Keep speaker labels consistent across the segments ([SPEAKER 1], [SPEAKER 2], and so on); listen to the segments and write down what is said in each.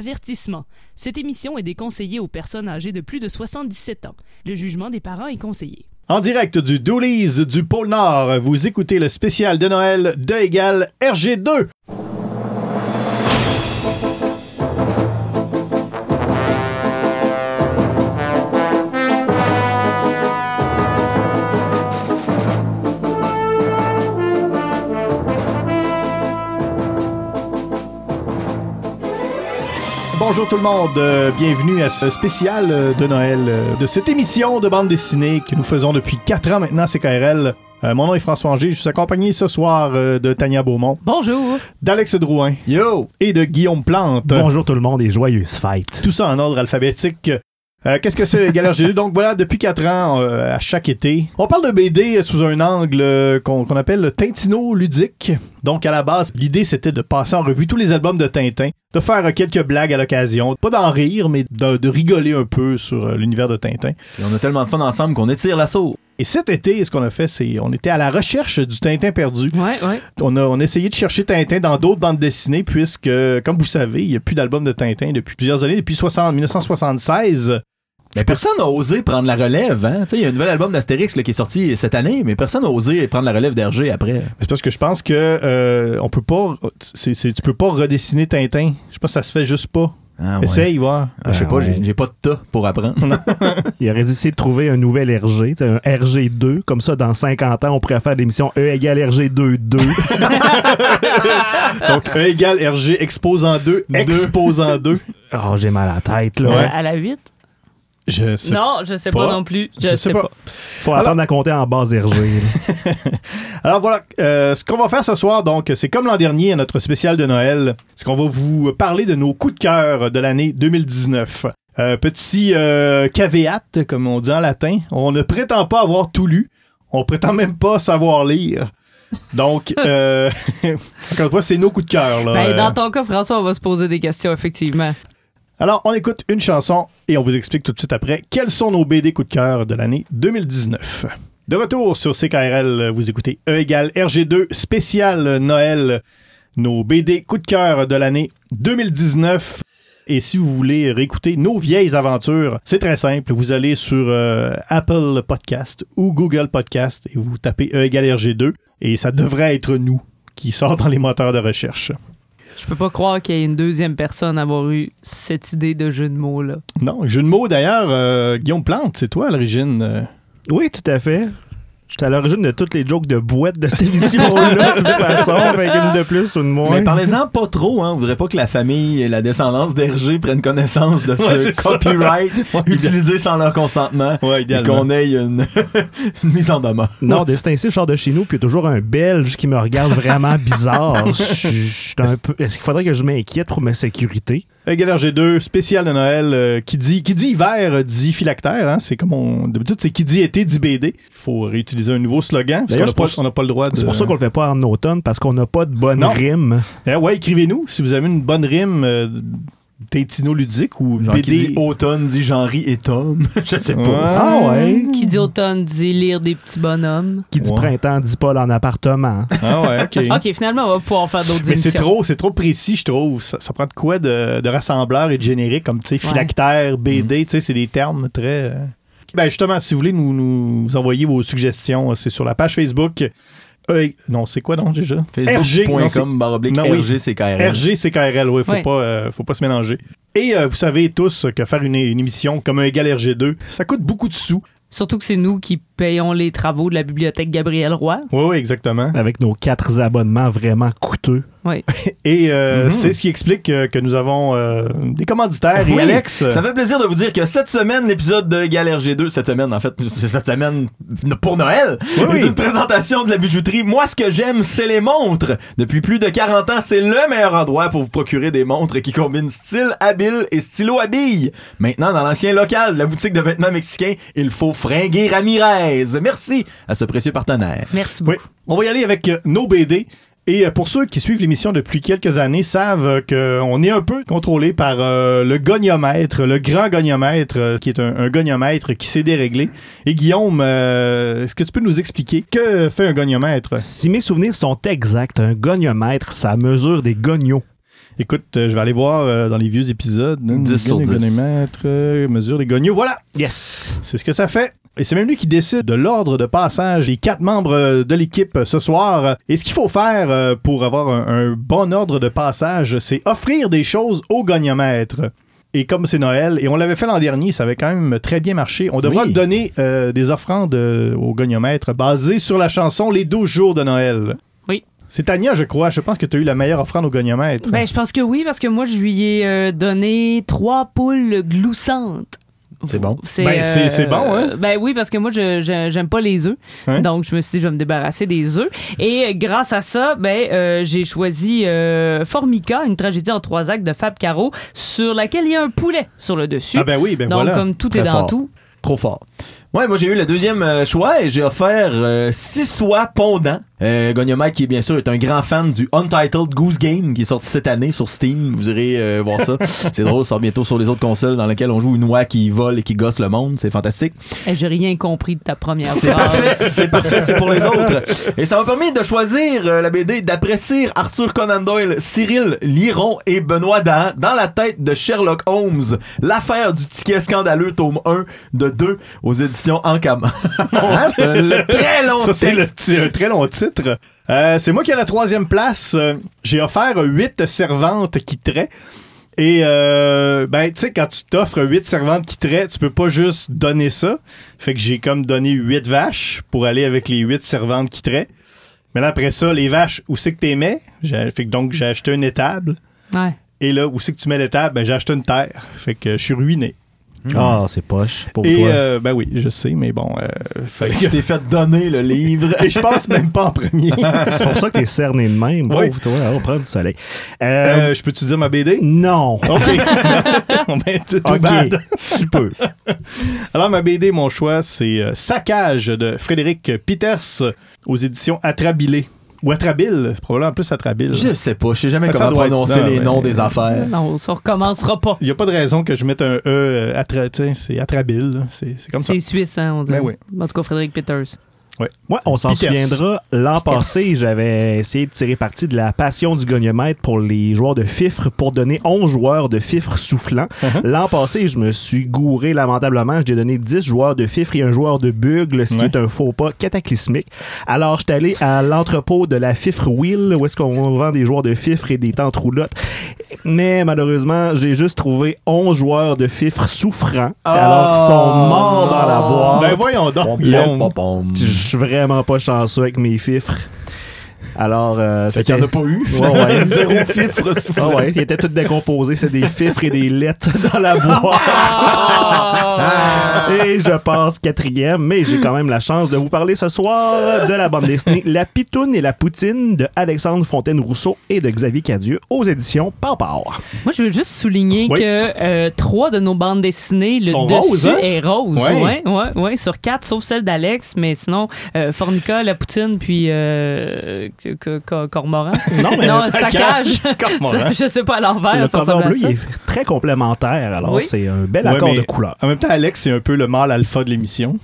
[SPEAKER 1] Avertissement. Cette émission est déconseillée aux personnes âgées de plus de 77 ans. Le jugement des parents est conseillé.
[SPEAKER 2] En direct du Doolies du pôle Nord, vous écoutez le spécial de Noël de égal RG2. Bonjour tout le monde, euh, bienvenue à ce spécial euh, de Noël euh, de cette émission de bande dessinée que nous faisons depuis 4 ans maintenant à CKRL. Euh, mon nom est François Angers, je suis accompagné ce soir euh, de Tania Beaumont,
[SPEAKER 1] Bonjour!
[SPEAKER 2] d'Alex Drouin
[SPEAKER 3] Yo!
[SPEAKER 2] et de Guillaume Plante.
[SPEAKER 4] Bonjour tout le monde et joyeuses fêtes.
[SPEAKER 2] Tout ça en ordre alphabétique. Euh, Qu'est-ce que c'est Galère G2? Donc voilà, depuis 4 ans, euh, à chaque été, on parle de BD sous un angle euh, qu'on appelle le Tintino ludique. Donc à la base, l'idée c'était de passer en revue tous les albums de Tintin, de faire quelques blagues à l'occasion, pas d'en rire, mais de, rigoler un peu sur l'univers de Tintin.
[SPEAKER 3] Et on a tellement de fun ensemble qu'on étire l'assaut.
[SPEAKER 2] Et cet été, ce qu'on a fait, c'est on était à la recherche du Tintin perdu.
[SPEAKER 1] Ouais, ouais.
[SPEAKER 2] On a, on a essayé de chercher Tintin dans d'autres bandes dessinées, puisque, comme vous savez, il n'y a plus d'albums de Tintin depuis plusieurs années, depuis 60 1976.
[SPEAKER 3] Mais personne n'a osé prendre la relève, hein? Tu sais, il y a un nouvel album d'Astérix là, qui est sorti cette année, mais personne n'a osé prendre la relève d'Hergé après.
[SPEAKER 2] C'est parce que je pense que euh, on peut pas. tu peux pas redessiner Tintin. Je pense que ça se fait juste pas.
[SPEAKER 3] Ah, ouais.
[SPEAKER 2] Essaye, voir.
[SPEAKER 3] Ah, je sais
[SPEAKER 4] Ben,
[SPEAKER 3] pas,
[SPEAKER 4] ouais.
[SPEAKER 3] j'ai pas de tas pour apprendre.
[SPEAKER 4] Il aurait dû essayer de trouver un nouvel RG, un RG2. Comme ça, dans 50 ans, on pourrait faire l'émission E égale RG2-2.
[SPEAKER 2] Donc, E égale RG, exposant 2,
[SPEAKER 4] Deux.
[SPEAKER 2] exposant 2.
[SPEAKER 4] oh, j'ai mal à la tête, là.
[SPEAKER 1] Euh, à la 8?
[SPEAKER 2] Je sais
[SPEAKER 1] Non, je sais pas,
[SPEAKER 2] pas.
[SPEAKER 1] non plus. Je,
[SPEAKER 2] Je sais
[SPEAKER 1] sais
[SPEAKER 2] pas.
[SPEAKER 1] pas.
[SPEAKER 4] Faut apprendre à compter en base RG.
[SPEAKER 2] Alors voilà, euh, ce qu'on va faire ce soir, donc, c'est comme l'an dernier à notre spécial de Noël, c'est qu'on va vous parler de nos coups de cœur de l'année 2019. Euh, petit euh, caveat, comme on dit en latin, on ne prétend pas avoir tout lu, on prétend même pas savoir lire. Donc, euh, encore une fois, c'est nos coups de cœur. là.
[SPEAKER 1] Ben, dans ton cas, François, on va se poser des questions, effectivement.
[SPEAKER 2] Alors, on écoute une chanson et on vous explique tout de suite après quels sont nos BD coups de cœur de l'année 2019. De retour sur CKRL, vous écoutez E égale RG2 spécial Noël, nos BD coups de cœur de l'année 2019. Et si vous voulez réécouter nos vieilles aventures, c'est très simple. Vous allez sur euh, Apple Podcast ou Google Podcast et vous tapez E égale RG2 et ça devrait être nous qui sort dans les moteurs de recherche.
[SPEAKER 1] Je peux pas croire qu'il y ait une deuxième personne à avoir eu cette idée de jeu de mots-là.
[SPEAKER 2] Non, jeu de mots d'ailleurs, euh, Guillaume Plante, c'est toi à l'origine. euh.
[SPEAKER 4] Oui, tout à fait. J'étais à l'origine de toutes les jokes de boîte de cette émission-là, de toute façon. Fait une de plus ou de moins.
[SPEAKER 3] Mais parlez-en pas trop, hein. On voudrait pas que la famille et la descendance d'Hergé prennent connaissance de ce
[SPEAKER 2] c'est
[SPEAKER 3] copyright utilisé sans leur consentement.
[SPEAKER 2] Ouais,
[SPEAKER 3] Et
[SPEAKER 2] idéalement.
[SPEAKER 3] qu'on ait une, une mise en demeure.
[SPEAKER 4] Non, de ce temps-ci, je sors de chez nous, puis il y a toujours un Belge qui me regarde vraiment bizarre. Je suis- je suis un peu- Est-ce qu'il faudrait que je m'inquiète pour ma sécurité?
[SPEAKER 2] Égal RG2, spécial de Noël, euh, qui dit qui dit hiver euh, dit phylactère, hein, c'est comme on d'habitude c'est qui dit été dit BD. Il faut réutiliser un nouveau slogan parce qu'on n'a pas, on pas le droit de
[SPEAKER 4] C'est pour ça qu'on le fait pas en automne, parce qu'on n'a pas de bonne
[SPEAKER 2] Non.
[SPEAKER 4] rime.
[SPEAKER 2] Eh ouais, écrivez-nous si vous avez une bonne rime euh, Tintino ludique ou
[SPEAKER 3] Genre qui
[SPEAKER 2] BD.
[SPEAKER 3] dit automne, dit Jean-Ri et Tom? Je sais pas.
[SPEAKER 2] Ouais.
[SPEAKER 4] Ah ouais?
[SPEAKER 1] Qui dit automne dit lire des petits bonhommes.
[SPEAKER 4] Qui dit
[SPEAKER 2] Ouais.
[SPEAKER 4] printemps dit pas en appartement.
[SPEAKER 2] Ah ouais, OK.
[SPEAKER 1] Ok, finalement, on va pouvoir faire d'autres
[SPEAKER 2] Mais c'est trop, c'est trop précis, je trouve. Ça, ça prend de quoi de, de rassembleur et de générique, comme, tu sais, phylactère, BD, tu sais, c'est des termes très... euh. Ben, justement, si vous voulez nous, nous envoyer vos suggestions, c'est sur la page Facebook. Euh, non, c'est quoi, donc, déjà? RG, non, c'est-
[SPEAKER 3] Facebook.com. RGCKRL.
[SPEAKER 2] RG, c'est KRL, oui, faut,
[SPEAKER 1] Ouais.
[SPEAKER 2] Pas, euh, faut pas se mélanger. Et euh, vous savez tous que faire une, une émission comme un égal RG2, ça coûte beaucoup de sous.
[SPEAKER 1] Surtout que c'est nous qui payons les travaux de la bibliothèque Gabriel Roy.
[SPEAKER 2] Oui, oui, exactement.
[SPEAKER 4] Avec nos quatre abonnements vraiment coûteux.
[SPEAKER 1] Oui.
[SPEAKER 2] Et euh,
[SPEAKER 3] Mhm.
[SPEAKER 2] c'est ce qui explique euh, que nous avons euh, des commanditaires. Et
[SPEAKER 3] Oui,
[SPEAKER 2] Alex,
[SPEAKER 3] Ça fait plaisir de vous dire que cette semaine, l'épisode de Galère G2, cette semaine, en fait, c'est cette semaine pour Noël,
[SPEAKER 2] Oui, oui.
[SPEAKER 3] une présentation de la bijouterie. Moi, ce que j'aime, c'est les montres. Depuis plus de 40 ans, c'est le meilleur endroit pour vous procurer des montres qui combinent style habile et stylo habille. Maintenant, dans l'ancien local, la boutique de vêtements mexicains, il faut fringuer Ramirez. Merci à ce précieux partenaire.
[SPEAKER 1] Merci
[SPEAKER 2] Oui.
[SPEAKER 1] beaucoup.
[SPEAKER 2] On va y aller avec euh, nos BD. Et euh, pour ceux qui suivent l'émission depuis quelques années, savent euh, qu'on est un peu contrôlé par euh, le goniomètre, le grand goniomètre, euh, qui est un, un goniomètre qui s'est déréglé. Et Guillaume, euh, est-ce que tu peux nous expliquer que fait un goniomètre?
[SPEAKER 4] Si mes souvenirs sont exacts, un goniomètre, ça mesure des goniaux.
[SPEAKER 2] Écoute, euh, je vais aller voir euh, dans les vieux épisodes.
[SPEAKER 3] 10 sur 10.
[SPEAKER 2] Gonomètre, euh, mesure des gognos. Voilà,
[SPEAKER 4] Yes.
[SPEAKER 2] c'est ce que ça fait. Et c'est même lui qui décide de l'ordre de passage des quatre membres de l'équipe ce soir. Et ce qu'il faut faire pour avoir un, un bon ordre de passage, c'est offrir des choses au goniomètre. Et comme c'est Noël, et on l'avait fait l'an dernier, ça avait quand même très bien marché, on devra
[SPEAKER 3] Oui.
[SPEAKER 2] donner euh, des offrandes euh, au goniomètre basées sur la chanson Les 12 jours de Noël. C'est Tania, je crois. Je pense que tu as eu la meilleure offrande au goniomètre.
[SPEAKER 1] Ben, je pense que oui, parce que moi, je lui ai euh, donné trois poules gloussantes.
[SPEAKER 3] C'est bon.
[SPEAKER 1] C'est
[SPEAKER 2] Ben, c'est- c'est bon, hein?
[SPEAKER 1] Ben oui, parce que moi, je j'aime pas les œufs.
[SPEAKER 2] Hein?
[SPEAKER 1] Donc, je me suis dit, je vais me débarrasser des œufs. Et euh, grâce à ça, ben, euh, j'ai choisi euh, Formica, une tragédie en trois actes de Fab Caro, sur laquelle il y a un poulet sur le dessus.
[SPEAKER 2] Ah ben oui, ben
[SPEAKER 1] Donc,
[SPEAKER 2] voilà.
[SPEAKER 1] comme tout
[SPEAKER 3] Très
[SPEAKER 1] est dans
[SPEAKER 3] fort.
[SPEAKER 1] tout.
[SPEAKER 3] Trop fort. Ouais, moi j'ai eu le deuxième euh, choix et j'ai offert euh, six soies pondants. Euh, qui est bien sûr est un grand fan du Untitled Goose Game qui est sorti cette année sur Steam. Vous irez euh, voir ça. C'est drôle, ça sort bientôt sur les autres consoles dans lesquelles on joue une oie qui vole et qui gosse le monde. C'est fantastique.
[SPEAKER 1] Eh, J'ai rien compris de ta première
[SPEAKER 3] C'est parfait, c'est parfait, c'est pour les autres. Et ça m'a permis de choisir euh, la BD d'apprécier Arthur Conan Doyle, Cyril Liron et Benoît Dahan dans la tête de Sherlock Holmes, l'affaire du ticket scandaleux tome 1 de 2 aux éditions Ankama. Hein, c'est le très long
[SPEAKER 2] Ça, c'est le- c'est un très long titre. Euh, c'est moi qui ai la troisième place. Euh, J'ai offert huit servantes qui traient. Et, euh, ben, tu sais, quand tu t'offres huit servantes qui traient, tu peux pas juste donner ça. Fait que j'ai comme donné huit vaches pour aller avec les huit servantes qui traient. Mais là, après ça, les vaches, où c'est que t'es mets? J'ai- Fait que donc, j'ai acheté une étable.
[SPEAKER 1] Ouais.
[SPEAKER 2] Et là, où c'est que tu mets l'étable? Ben, j'ai acheté une terre. Fait que je suis ruiné.
[SPEAKER 4] Ah, c'est poche pour
[SPEAKER 2] Et,
[SPEAKER 4] toi.
[SPEAKER 2] euh, ben oui, je sais, mais bon. euh, fait
[SPEAKER 3] tu t'es fait donner le livre.
[SPEAKER 2] Et je passe même pas en premier.
[SPEAKER 4] C'est pour ça que t'es cerné de même.
[SPEAKER 2] Oui.
[SPEAKER 4] Pauvre toi, on prend du soleil. Euh,
[SPEAKER 2] Euh, je peux-tu dire ma BD?
[SPEAKER 4] non.
[SPEAKER 2] OK. Bon, ben, c'est too
[SPEAKER 4] Ok,
[SPEAKER 2] bad.
[SPEAKER 4] tu peux.
[SPEAKER 2] Alors, ma BD, mon choix, c'est Saccage de Frédéric Peters aux éditions Atrabilé. Ou Atrabile, probablement plus Atrabile.
[SPEAKER 3] Je sais pas, je sais jamais
[SPEAKER 2] Ça
[SPEAKER 3] comment
[SPEAKER 2] doit être-
[SPEAKER 3] prononcer
[SPEAKER 2] non,
[SPEAKER 3] les
[SPEAKER 2] mais-
[SPEAKER 3] noms des affaires.
[SPEAKER 1] Non, ça recommencera pas.
[SPEAKER 2] Il n'y a pas de raison que je mette un E, euh, atra, tu sais, c'est Atrabile. là. C'est c'est comme ça.
[SPEAKER 1] C'est suisse, hein, on dirait.
[SPEAKER 2] Ben oui.
[SPEAKER 1] En tout cas, Frédéric Peters.
[SPEAKER 4] Moi, on s'en souviendra, l'an passé, j'avais essayé de tirer parti de la passion du goniomètre pour les joueurs de fifre pour donner 11 joueurs de fifre soufflant.
[SPEAKER 2] Uh-huh.
[SPEAKER 4] L'an passé, je me suis gouré lamentablement. J'ai donné 10 joueurs de fifre et un joueur de bugle, ce qui
[SPEAKER 2] Ouais.
[SPEAKER 4] est un faux pas cataclysmique. Alors, j'étais allé à l'entrepôt de la fifre wheel, où est-ce qu'on vend des joueurs de fifre et des tentes roulottes. Mais malheureusement, j'ai juste trouvé 11 joueurs de fifre souffrants. alors, ils sont morts dans la boîte.
[SPEAKER 2] Ben voyons donc,
[SPEAKER 3] pom.
[SPEAKER 4] Je suis vraiment pas chanceux avec mes fifres. Alors, euh,
[SPEAKER 3] Fait qu'il n'y en a pas eu.
[SPEAKER 4] Ouais, ouais.
[SPEAKER 3] Zéro fifre
[SPEAKER 4] Ah
[SPEAKER 3] soufflant.
[SPEAKER 4] ouais, ils étaient tous décomposés. C'est des fifres et des lettres dans la boîte.
[SPEAKER 1] Ah!
[SPEAKER 4] Et je passe quatrième, mais j'ai quand même la chance de vous parler ce soir de la bande dessinée La Pitoune et la Poutine de Alexandre Fontaine-Rousseau et de Xavier Cadieux aux éditions Pau-Pau.
[SPEAKER 1] Moi, je veux juste souligner
[SPEAKER 2] Oui.
[SPEAKER 1] que euh, trois de nos bandes dessinées, le
[SPEAKER 2] Sont
[SPEAKER 1] dessus
[SPEAKER 2] roses, hein?
[SPEAKER 1] est rose.
[SPEAKER 2] Ouais.
[SPEAKER 1] Ouais, ouais, ouais, sur quatre, sauf celle d'Alex, mais sinon, euh, Fornica, la poutine, puis Cormoran.
[SPEAKER 4] Non, mais
[SPEAKER 1] non,
[SPEAKER 2] Saccage. Cormoran.
[SPEAKER 1] Je sais pas à l'envers,
[SPEAKER 4] le
[SPEAKER 1] à
[SPEAKER 4] bleu,
[SPEAKER 1] ça.
[SPEAKER 4] il est très complémentaire. Alors,
[SPEAKER 1] Oui.
[SPEAKER 4] c'est un bel
[SPEAKER 2] Ouais,
[SPEAKER 4] accord de couleurs.
[SPEAKER 2] En même temps, Alex, c'est un peu le mâle alpha de l'émission.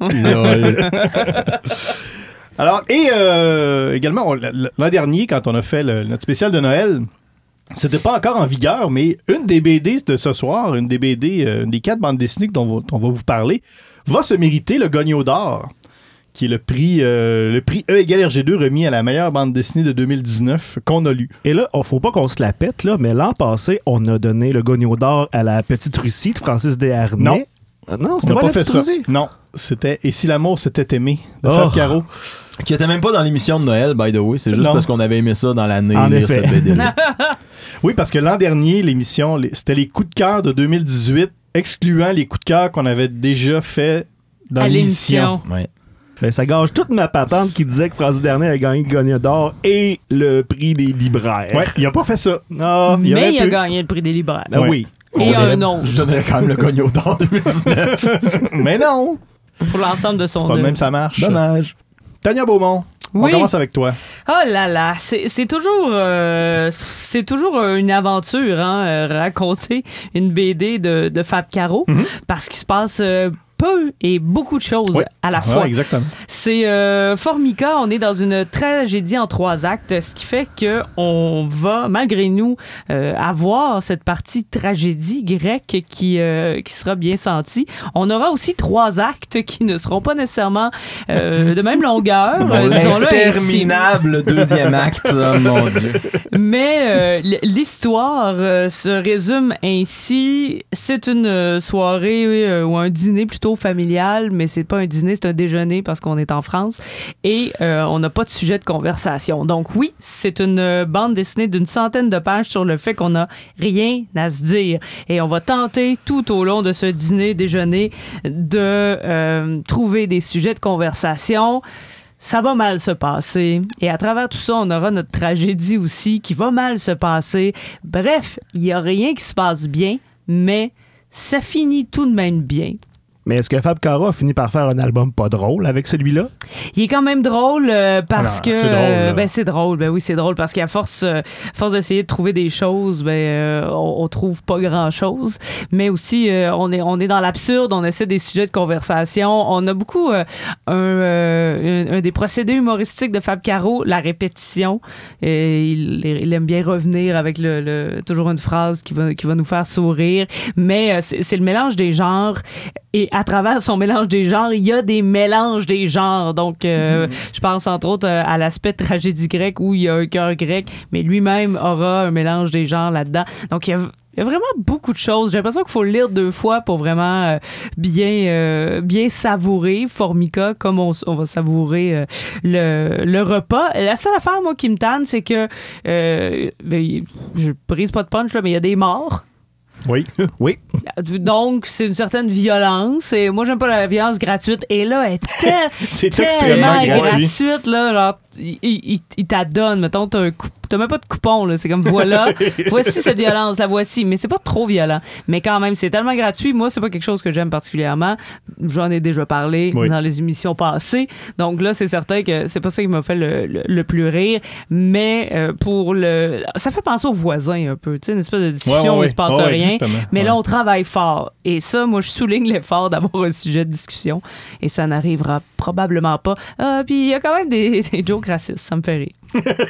[SPEAKER 3] Lol.
[SPEAKER 2] Alors, et euh, également, l'an dernier, quand on a fait le- notre spécial de Noël, c'était pas encore en vigueur, mais une des BD de ce soir, une des BD, euh, une des quatre bandes dessinées dont on va, on va vous parler, va se mériter le Gogno d'or, qui est le prix, euh, le prix E égale RG2 remis à la meilleure bande dessinée de 2019 qu'on a lu.
[SPEAKER 4] Et là, il faut pas qu'on se la pète, là, mais l'an passé, on a donné le Gogno d'or à la Petite Russie de Francis Desharnais.
[SPEAKER 2] Non.
[SPEAKER 4] Euh, non,
[SPEAKER 2] On
[SPEAKER 4] c'était pas,
[SPEAKER 2] pas
[SPEAKER 4] la
[SPEAKER 2] fait
[SPEAKER 4] Petite
[SPEAKER 2] ça.
[SPEAKER 4] Russie.
[SPEAKER 2] Non, c'était Et si l'amour s'était aimé de
[SPEAKER 4] Oh.
[SPEAKER 2] Fab Caro.
[SPEAKER 3] Qui était même pas dans l'émission de Noël, by the way. C'est juste
[SPEAKER 2] Non.
[SPEAKER 3] parce qu'on avait aimé ça dans l'année, lire
[SPEAKER 4] effet.
[SPEAKER 3] cette BD-là.
[SPEAKER 2] Oui, parce que l'an dernier, l'émission, c'était les coups de cœur de 2018, excluant les coups de cœur qu'on avait déjà fait dans
[SPEAKER 1] à
[SPEAKER 2] l'émission.
[SPEAKER 1] l'émission.
[SPEAKER 3] Ouais.
[SPEAKER 4] Ben, ça gâche toute ma patente qui disait que Francis Dernier a gagné le Gogno d'or et le prix des libraires.
[SPEAKER 2] Ouais, il a pas fait ça.
[SPEAKER 4] Non, il
[SPEAKER 1] Mais il a
[SPEAKER 4] pu.
[SPEAKER 1] gagné le prix des libraires.
[SPEAKER 4] Ben
[SPEAKER 2] Ouais.
[SPEAKER 4] oui.
[SPEAKER 1] Et un autre.
[SPEAKER 3] Je donnerais quand même le cogno d'or 2019.
[SPEAKER 2] Mais non,
[SPEAKER 1] Pour l'ensemble de son
[SPEAKER 2] c'est pas de
[SPEAKER 1] œuvre.
[SPEAKER 2] même ça marche.
[SPEAKER 3] Dommage.
[SPEAKER 2] Tania Beaumont, on
[SPEAKER 1] Oui.
[SPEAKER 2] commence avec toi.
[SPEAKER 1] Oh là là, c'est c'est toujours, euh, c'est toujours euh, une aventure, hein, euh, raconter une BD de, de Fab Caro,
[SPEAKER 2] Mhm.
[SPEAKER 1] parce qu'il se passe euh, peu et beaucoup de choses
[SPEAKER 2] Oui.
[SPEAKER 1] à la
[SPEAKER 2] Ouais,
[SPEAKER 1] fois.
[SPEAKER 2] exactement.
[SPEAKER 1] C'est euh, Formica, on est dans une tragédie en trois actes, ce qui fait que on va, malgré nous, euh, avoir cette partie tragédie grecque qui, euh, qui sera bien sentie. On aura aussi trois actes qui ne seront pas nécessairement euh, de même longueur, disons-le.
[SPEAKER 3] Interminable deuxième acte, oh mon Dieu.
[SPEAKER 1] Mais euh, l'histoire euh, se résume ainsi. C'est une soirée euh, ou un dîner plutôt familial, mais c'est pas un dîner, c'est un déjeuner parce qu'on est en France et euh, on n'a pas de sujet de conversation. Donc oui, c'est une euh, bande dessinée d'une centaine de pages sur le fait qu'on n'a rien à se dire et on va tenter tout au long de ce dîner déjeuner de euh, trouver des sujets de conversation ça va mal se passer. Et à travers tout ça, on aura notre tragédie aussi qui va mal se passer. Bref, il n'y a rien qui se passe bien, mais ça finit tout de même bien.
[SPEAKER 4] Mais est-ce que Fab Cara a fini par faire un album pas drôle avec celui-là?
[SPEAKER 1] Il est quand même drôle euh, parce
[SPEAKER 2] Alors,
[SPEAKER 1] que
[SPEAKER 2] c'est drôle,
[SPEAKER 1] ben c'est drôle ben oui c'est drôle parce qu'à force euh, force d'essayer de trouver des choses ben euh, on, on trouve pas grand chose mais aussi euh, on est on est dans l'absurde on essaie des sujets de conversation. On a beaucoup euh, un, euh, un, un des procédés humoristiques de Fab Caro la répétition. Et il, il aime bien revenir avec le, le- toujours une phrase qui va qui va nous faire sourire. Mais euh, c'est le mélange des genres et à travers son mélange des genres, il y a des mélanges des genres. Donc, euh, je pense entre autres euh, à l'aspect tragédie grecque où il y a un cœur grec, mais lui-même aura un mélange des genres là-dedans. Donc, il y a il y a vraiment beaucoup de choses. J'ai l'impression qu'il faut le lire deux fois pour vraiment euh, bien euh, bien savourer Formica comme on, va savourer euh, le, le repas. La seule affaire moi qui me tanne, c'est que euh, ben, je brise pas de punch là, mais il y a des morts.
[SPEAKER 2] Oui.
[SPEAKER 4] Oui.
[SPEAKER 1] Donc, c'est une certaine violence. Et moi, j'aime pas la violence gratuite. Et là, elle est tel-
[SPEAKER 2] C'est
[SPEAKER 1] tellement
[SPEAKER 2] extrêmement gratuit.
[SPEAKER 1] gratuite. Là, genre, il, il, il t'adonne. Mettons, t'as un coup- t'as même pas de coupon. là. C'est comme, voilà, voici cette violence, la voici. Mais c'est pas trop violent. Mais quand même, c'est tellement gratuit. Moi, c'est pas quelque chose que j'aime particulièrement. J'en ai déjà parlé
[SPEAKER 2] Oui.
[SPEAKER 1] dans les émissions passées. Donc là, c'est certain que c'est pas ça qui m'a fait le, le- le plus rire. Mais euh, pour le... Ça fait penser aux voisins un peu. Tu sais, une espèce de discussion
[SPEAKER 2] Ouais, ouais,
[SPEAKER 1] où il se passe
[SPEAKER 2] Ouais,
[SPEAKER 1] rien.
[SPEAKER 2] exactement.
[SPEAKER 1] Mais là, on travaille fort. Et ça, moi, je souligne l'effort d'avoir un sujet de discussion. Et ça n'arrivera probablement pas. Ah, puis il y a quand même des, des jokes racistes. Ça me fait rire.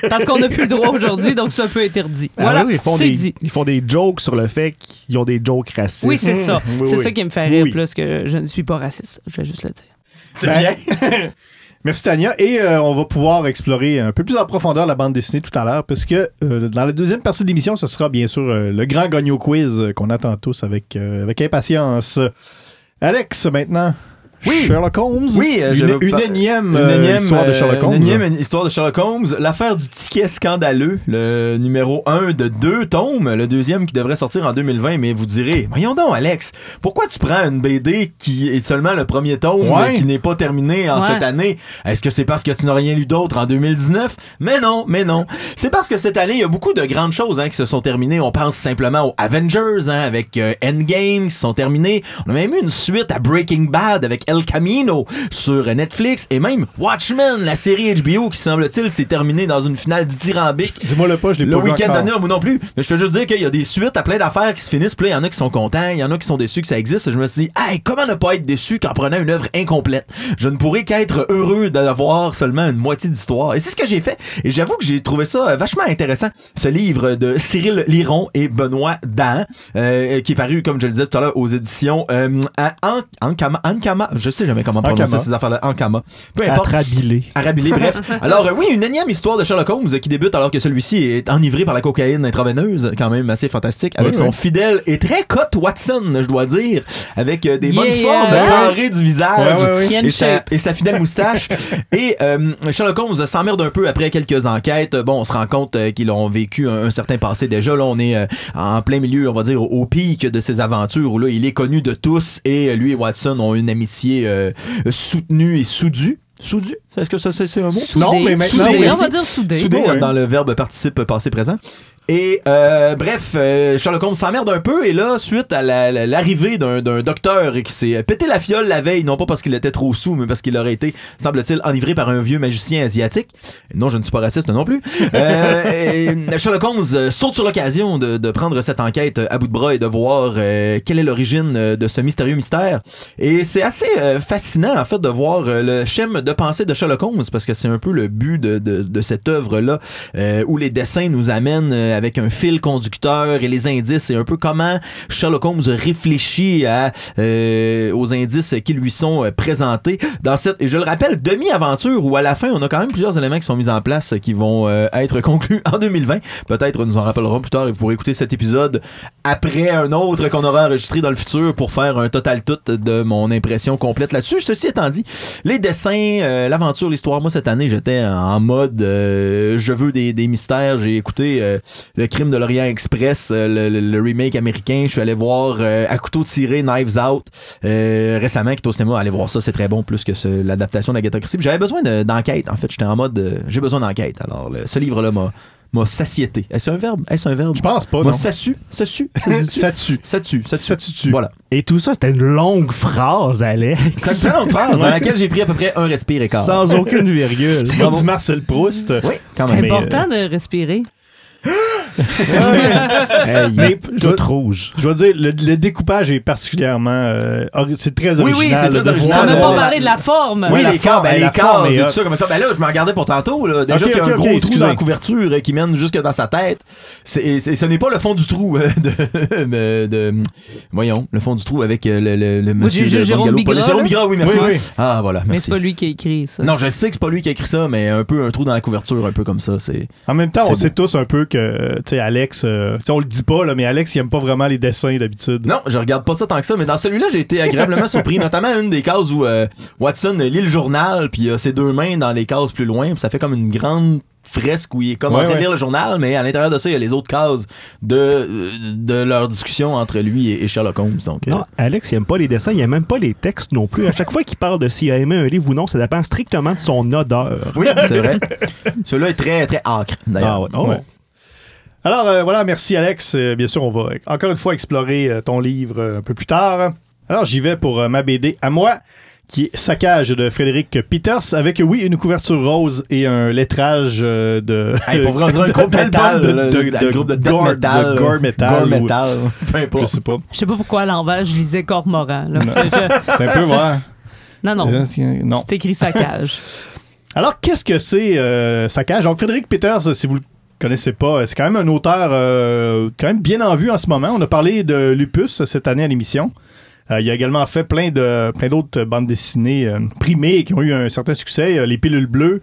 [SPEAKER 1] Parce qu'on n'a plus le droit aujourd'hui, donc c'est un peu interdit.
[SPEAKER 4] Ah
[SPEAKER 1] Voilà,
[SPEAKER 4] oui, ils, font
[SPEAKER 1] c'est
[SPEAKER 4] des,
[SPEAKER 1] dit.
[SPEAKER 4] ils font des jokes sur le fait qu'ils ont des jokes racistes.
[SPEAKER 1] Oui, c'est ça.
[SPEAKER 2] Oui,
[SPEAKER 1] c'est
[SPEAKER 2] oui.
[SPEAKER 1] ça qui me fait rire
[SPEAKER 2] Oui.
[SPEAKER 1] plus que je ne suis pas raciste. Je vais juste le dire.
[SPEAKER 3] C'est
[SPEAKER 2] Ben,
[SPEAKER 3] bien.
[SPEAKER 2] Merci Tania. Et euh, on va pouvoir explorer un peu plus en profondeur la bande dessinée tout à l'heure, parce que euh, dans la deuxième partie de l'émission, ce sera bien sûr euh, le grand gagno quiz qu'on attend tous avec, euh, avec impatience. Alex, maintenant.
[SPEAKER 3] Oui.
[SPEAKER 2] Sherlock Holmes.
[SPEAKER 3] Oui, euh,
[SPEAKER 2] une, énième, euh,
[SPEAKER 3] énième,
[SPEAKER 2] histoire de Sherlock
[SPEAKER 3] euh,
[SPEAKER 2] Holmes.
[SPEAKER 3] une énième histoire de Sherlock Holmes. L'affaire du ticket scandaleux, le numéro 1 de deux tomes, le deuxième qui devrait sortir en 2020. Mais vous direz, voyons donc, Alex, pourquoi tu prends une BD qui est seulement le premier tome,
[SPEAKER 2] Ouais.
[SPEAKER 3] qui n'est pas terminé en
[SPEAKER 1] Ouais.
[SPEAKER 3] cette année? Est-ce que c'est parce que tu n'as rien lu d'autre en 2019? Mais non, mais non. C'est parce que cette année, il y a beaucoup de grandes choses hein, qui se sont terminées. On pense simplement aux Avengers, hein, avec euh, Endgame, qui se sont terminés. On a même eu une suite à Breaking Bad avec El Camino sur Netflix et même Watchmen, la série HBO qui semble-t-il s'est terminée dans une finale dithyrambique.
[SPEAKER 2] Dis-moi le pas, je l'ai
[SPEAKER 3] Le
[SPEAKER 2] pas vu
[SPEAKER 3] week-end dernier, moi non plus. Mais je veux juste dire qu'il y a des suites à plein d'affaires qui se finissent. Puis il y en a qui sont contents, il y en a qui sont déçus que ça existe. Je me suis dit, hey, comment ne pas être déçu qu'en prenant une œuvre incomplète? Je ne pourrais qu'être heureux d'avoir seulement une moitié d'histoire. Et c'est ce que j'ai fait. Et j'avoue que j'ai trouvé ça euh, vachement intéressant. Ce livre de Cyril Liron et Benoît Dan, euh, qui est paru, comme je le disais tout à l'heure, aux éditions euh, à An- Ankama, Ankama. Je sais jamais comment prononcer
[SPEAKER 2] Ankama.
[SPEAKER 3] ces affaires-là. Ankama. Peu importe.
[SPEAKER 4] Atrabilé.
[SPEAKER 3] Arabilé, bref. Alors, euh, oui, une énième histoire de Sherlock Holmes qui débute alors que celui-ci est enivré par la cocaïne intraveineuse, quand même assez fantastique, avec
[SPEAKER 2] Oui,
[SPEAKER 3] son
[SPEAKER 2] oui.
[SPEAKER 3] fidèle et très cote Watson, je dois dire, avec euh, des
[SPEAKER 1] Yeah,
[SPEAKER 3] bonnes
[SPEAKER 1] yeah.
[SPEAKER 3] formes
[SPEAKER 1] Ouais.
[SPEAKER 3] carrées du visage.
[SPEAKER 2] Ouais, ouais,
[SPEAKER 3] Et sa,
[SPEAKER 1] shape.
[SPEAKER 3] et sa fidèle moustache. et euh, Sherlock Holmes s'emmerde un peu après quelques enquêtes. Bon, on se rend compte euh, qu'ils ont vécu un, un certain passé déjà. Là, on est euh, en plein milieu, on va dire, au, au pic de ses aventures où là, il est connu de tous et lui et Watson ont une amitié euh, soutenue et soudue. Soudue? Est-ce que ça c'est un mot?
[SPEAKER 2] Non,
[SPEAKER 1] Soudé.
[SPEAKER 2] mais maintenant,
[SPEAKER 1] Soudé,
[SPEAKER 2] oui.
[SPEAKER 1] on va dire soudé.
[SPEAKER 3] Soudé
[SPEAKER 2] Ouais.
[SPEAKER 3] dans le verbe participe passé présent. Et euh, bref, euh, Sherlock Holmes s'emmerde un peu et là, suite à la- la- l'arrivée d'un docteur qui s'est pété la fiole la veille, non pas parce qu'il était trop sous, mais parce qu'il aurait été, semble-t-il, enivré par un vieux magicien asiatique. Non, je ne suis pas raciste non plus. Euh, Sherlock Holmes euh, saute sur l'occasion de, de prendre cette enquête à bout de bras et de voir euh, quelle est l'origine de ce mystérieux mystère. Et c'est assez euh, fascinant, en fait, de voir le schème de pensée de Sherlock Holmes parce que c'est un peu le but de, de, de cette œuvre-là où les dessins nous amènent avec un fil conducteur et les indices et un peu comment Sherlock Holmes réfléchit à, euh, aux indices qui lui sont euh, présentés dans cette, et je le rappelle, demi-aventure où à la fin on a quand même plusieurs éléments qui sont mis en place euh, qui vont être conclus en 2020. Peut-être nous en rappellerons plus tard et vous pourrez écouter cet épisode après un autre qu'on aura enregistré dans le futur pour faire un total tout de mon impression complète là-dessus. Ceci étant dit, les dessins, l'aventure, l'histoire, moi cette année j'étais en mode euh, je veux des, des mystères. J'ai écouté euh, le crime de l'Orient Express, euh, le, le- le remake américain. Je suis allé voir euh, à couteau tiré Knives Out euh, récemment qui est au cinéma. Allez voir ça, c'est très bon plus que l'adaptation de Agatha Christie. J'avais besoin de- d'enquête en fait. J'étais en mode euh, j'ai besoin d'enquête. Alors le- ce livre-là m'a m'a satiété. Est-ce un verbe? Est-ce un verbe?
[SPEAKER 2] Je pense pas, non.
[SPEAKER 3] ça
[SPEAKER 2] tue.
[SPEAKER 3] Ça tue, ça tue.
[SPEAKER 2] Ça tue.
[SPEAKER 3] Voilà.
[SPEAKER 4] Et tout ça, c'était une longue phrase, Alex.
[SPEAKER 3] C'est une très longue phrase dans laquelle j'ai pris à peu près un respire et quart.
[SPEAKER 4] Sans aucune virgule.
[SPEAKER 2] C'est comme du Marcel Proust.
[SPEAKER 3] Oui, quand
[SPEAKER 1] C'est important de respirer.
[SPEAKER 4] Hey, il
[SPEAKER 2] Mais
[SPEAKER 4] est tout rouge.
[SPEAKER 2] Je dois dire, le, le découpage est particulièrement. euh, c'est très
[SPEAKER 3] Oui,
[SPEAKER 2] original.
[SPEAKER 3] oui, c'est très original.
[SPEAKER 1] On n'a
[SPEAKER 2] le-
[SPEAKER 1] pas parlé de la forme.
[SPEAKER 3] Oui,
[SPEAKER 2] la
[SPEAKER 3] les corps, ben, les corps tout ça comme ça. Ben là, je m'en regardais pour tantôt. Là. Déjà
[SPEAKER 2] Ok,
[SPEAKER 3] qu'il y a
[SPEAKER 2] ok,
[SPEAKER 3] un gros trou
[SPEAKER 2] excusez.
[SPEAKER 3] dans la couverture euh, qui mène jusque dans sa tête. C'est, ce n'est pas le fond du trou euh, de, de, de- Voyons, le fond du trou avec euh, le, le, le monsieur de
[SPEAKER 1] Jérôme
[SPEAKER 3] Bungalow.
[SPEAKER 1] Bigra,
[SPEAKER 3] Jérôme
[SPEAKER 1] là?
[SPEAKER 3] Bigra, oui, merci.
[SPEAKER 2] Oui, oui.
[SPEAKER 3] Ah, voilà,
[SPEAKER 1] Mais
[SPEAKER 3] merci.
[SPEAKER 1] c'est pas lui qui a écrit ça.
[SPEAKER 3] Non, je sais que c'est pas lui qui a écrit ça, mais un peu un trou dans la couverture, un peu comme ça. C'est...
[SPEAKER 2] En même temps, on sait tous un peu que, tu sais, Alex, euh, on le dit pas, là, mais Alex, il aime pas vraiment les dessins d'habitude.
[SPEAKER 3] Non, je regarde pas ça tant que ça, mais dans celui-là, j'ai été agréablement surpris, notamment une des cases où euh, Watson lit le journal, puis il a ses deux mains dans les cases plus loin, puis ça fait comme une grande fresque où il est comme en train de
[SPEAKER 2] ouais.
[SPEAKER 3] lire le journal, mais à l'intérieur de ça, il y a les autres cases de, euh, de leur discussion entre lui et, et Sherlock Holmes. Donc, euh,
[SPEAKER 4] Non, Alex, il aime pas les dessins, il aime même pas les textes non plus. À chaque fois qu'il parle de s'il a aimé un livre ou non, ça dépend strictement de son odeur.
[SPEAKER 3] oui, c'est vrai. Celui-là est très, très acre, d'ailleurs.
[SPEAKER 4] Ah ouais. Oh.
[SPEAKER 2] Alors, euh, voilà, merci Alex. Euh, bien sûr, on va encore une fois explorer euh, ton livre un peu plus tard. Alors, j'y vais pour ma BD à moi, qui est Saccage de Frédéric Peters, avec, oui, une couverture rose et un lettrage de.
[SPEAKER 3] Hey, pour vrai, un groupe metal,
[SPEAKER 2] de, de, de
[SPEAKER 3] groupe de
[SPEAKER 2] gore,
[SPEAKER 3] metal.
[SPEAKER 2] de gore metal.
[SPEAKER 3] Gore
[SPEAKER 2] ou-
[SPEAKER 3] metal, peu
[SPEAKER 2] Je sais pas.
[SPEAKER 1] Je sais pas pourquoi à l'envers, je lisais Cormoran. là. Je-
[SPEAKER 2] C'est un peu, ouais.
[SPEAKER 1] Non, non.
[SPEAKER 2] Euh, Non.
[SPEAKER 1] C'est écrit saccage.
[SPEAKER 2] Alors, qu'est-ce que c'est euh, Saccage? Donc, Frédéric Peters, si vous le connaissez pas, c'est quand même un auteur euh, quand même bien en vue en ce moment. On a parlé de Lupus cette année à l'émission. Euh, il a également fait plein de plein d'autres bandes dessinées euh, primées qui ont eu un certain succès. Les pilules bleues,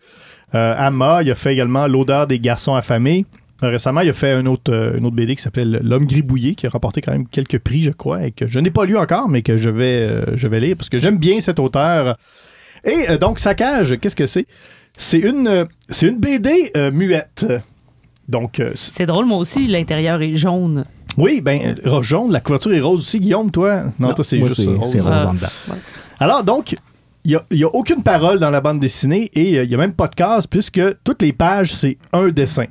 [SPEAKER 2] Amma, il a fait également L'odeur des garçons affamés. Récemment, il a fait autre, une autre BD qui s'appelle L'homme gribouillé, qui a remporté quand même quelques prix, je crois, et que je n'ai pas lu encore, mais que je vais, je vais lire parce que j'aime bien cet auteur. Et donc, Saccage, qu'est-ce que c'est? C'est une, c'est une BD muette. Donc, euh,
[SPEAKER 1] C'est drôle, moi aussi, l'intérieur est jaune.
[SPEAKER 2] oui, ben, euh, jaune, la couverture est rose aussi. Guillaume, toi? Non, toi, c'est juste
[SPEAKER 4] c'est
[SPEAKER 2] rose.
[SPEAKER 4] c'est rose en dedans.
[SPEAKER 2] Alors, donc, il n'y a, aucune parole dans la bande dessinée et euh, il n'y a même pas de case puisque toutes les pages, c'est un dessin.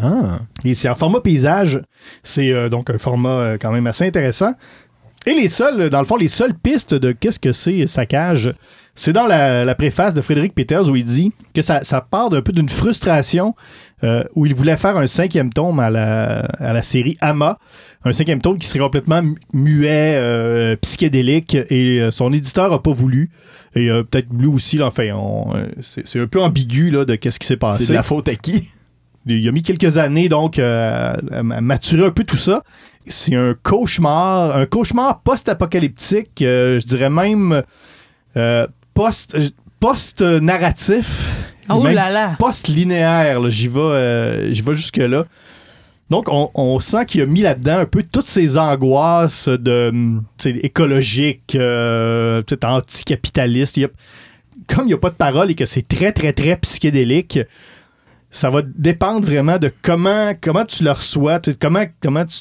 [SPEAKER 3] Ah.
[SPEAKER 2] Et c'est en format paysage. C'est euh, donc un format euh, quand même assez intéressant. Et les seules, dans le fond, les seules pistes de qu'est-ce que c'est Saccage, c'est dans la, la préface de Frédéric Peters où il dit que ça, ça part d'un peu d'une frustration euh, où il voulait faire un cinquième tome à la, à la série Ama, un cinquième tome qui serait complètement mu- muet, euh, psychédélique, et euh, son éditeur a pas voulu. Et peut-être lui aussi, là, enfin, on, c'est un peu ambigu là, de qu'est-ce qui s'est passé.
[SPEAKER 3] C'est la faute à qui?
[SPEAKER 2] Il a mis quelques années donc euh, à maturer un peu tout ça. C'est un cauchemar, un cauchemar post-apocalyptique, euh, je dirais même euh, post post-narratif,
[SPEAKER 1] Oh
[SPEAKER 2] même
[SPEAKER 1] là là!
[SPEAKER 2] post-linéaire. J'y vais, euh, vais jusque là. Donc on, on sent qu'il a mis là-dedans un peu toutes ces angoisses de hum, écologiques, euh, anticapitalistes. Il y a- comme il n'y a pas de parole et que c'est très très très psychédélique, ça va dépendre vraiment de comment, comment tu le reçois, comment, comment tu.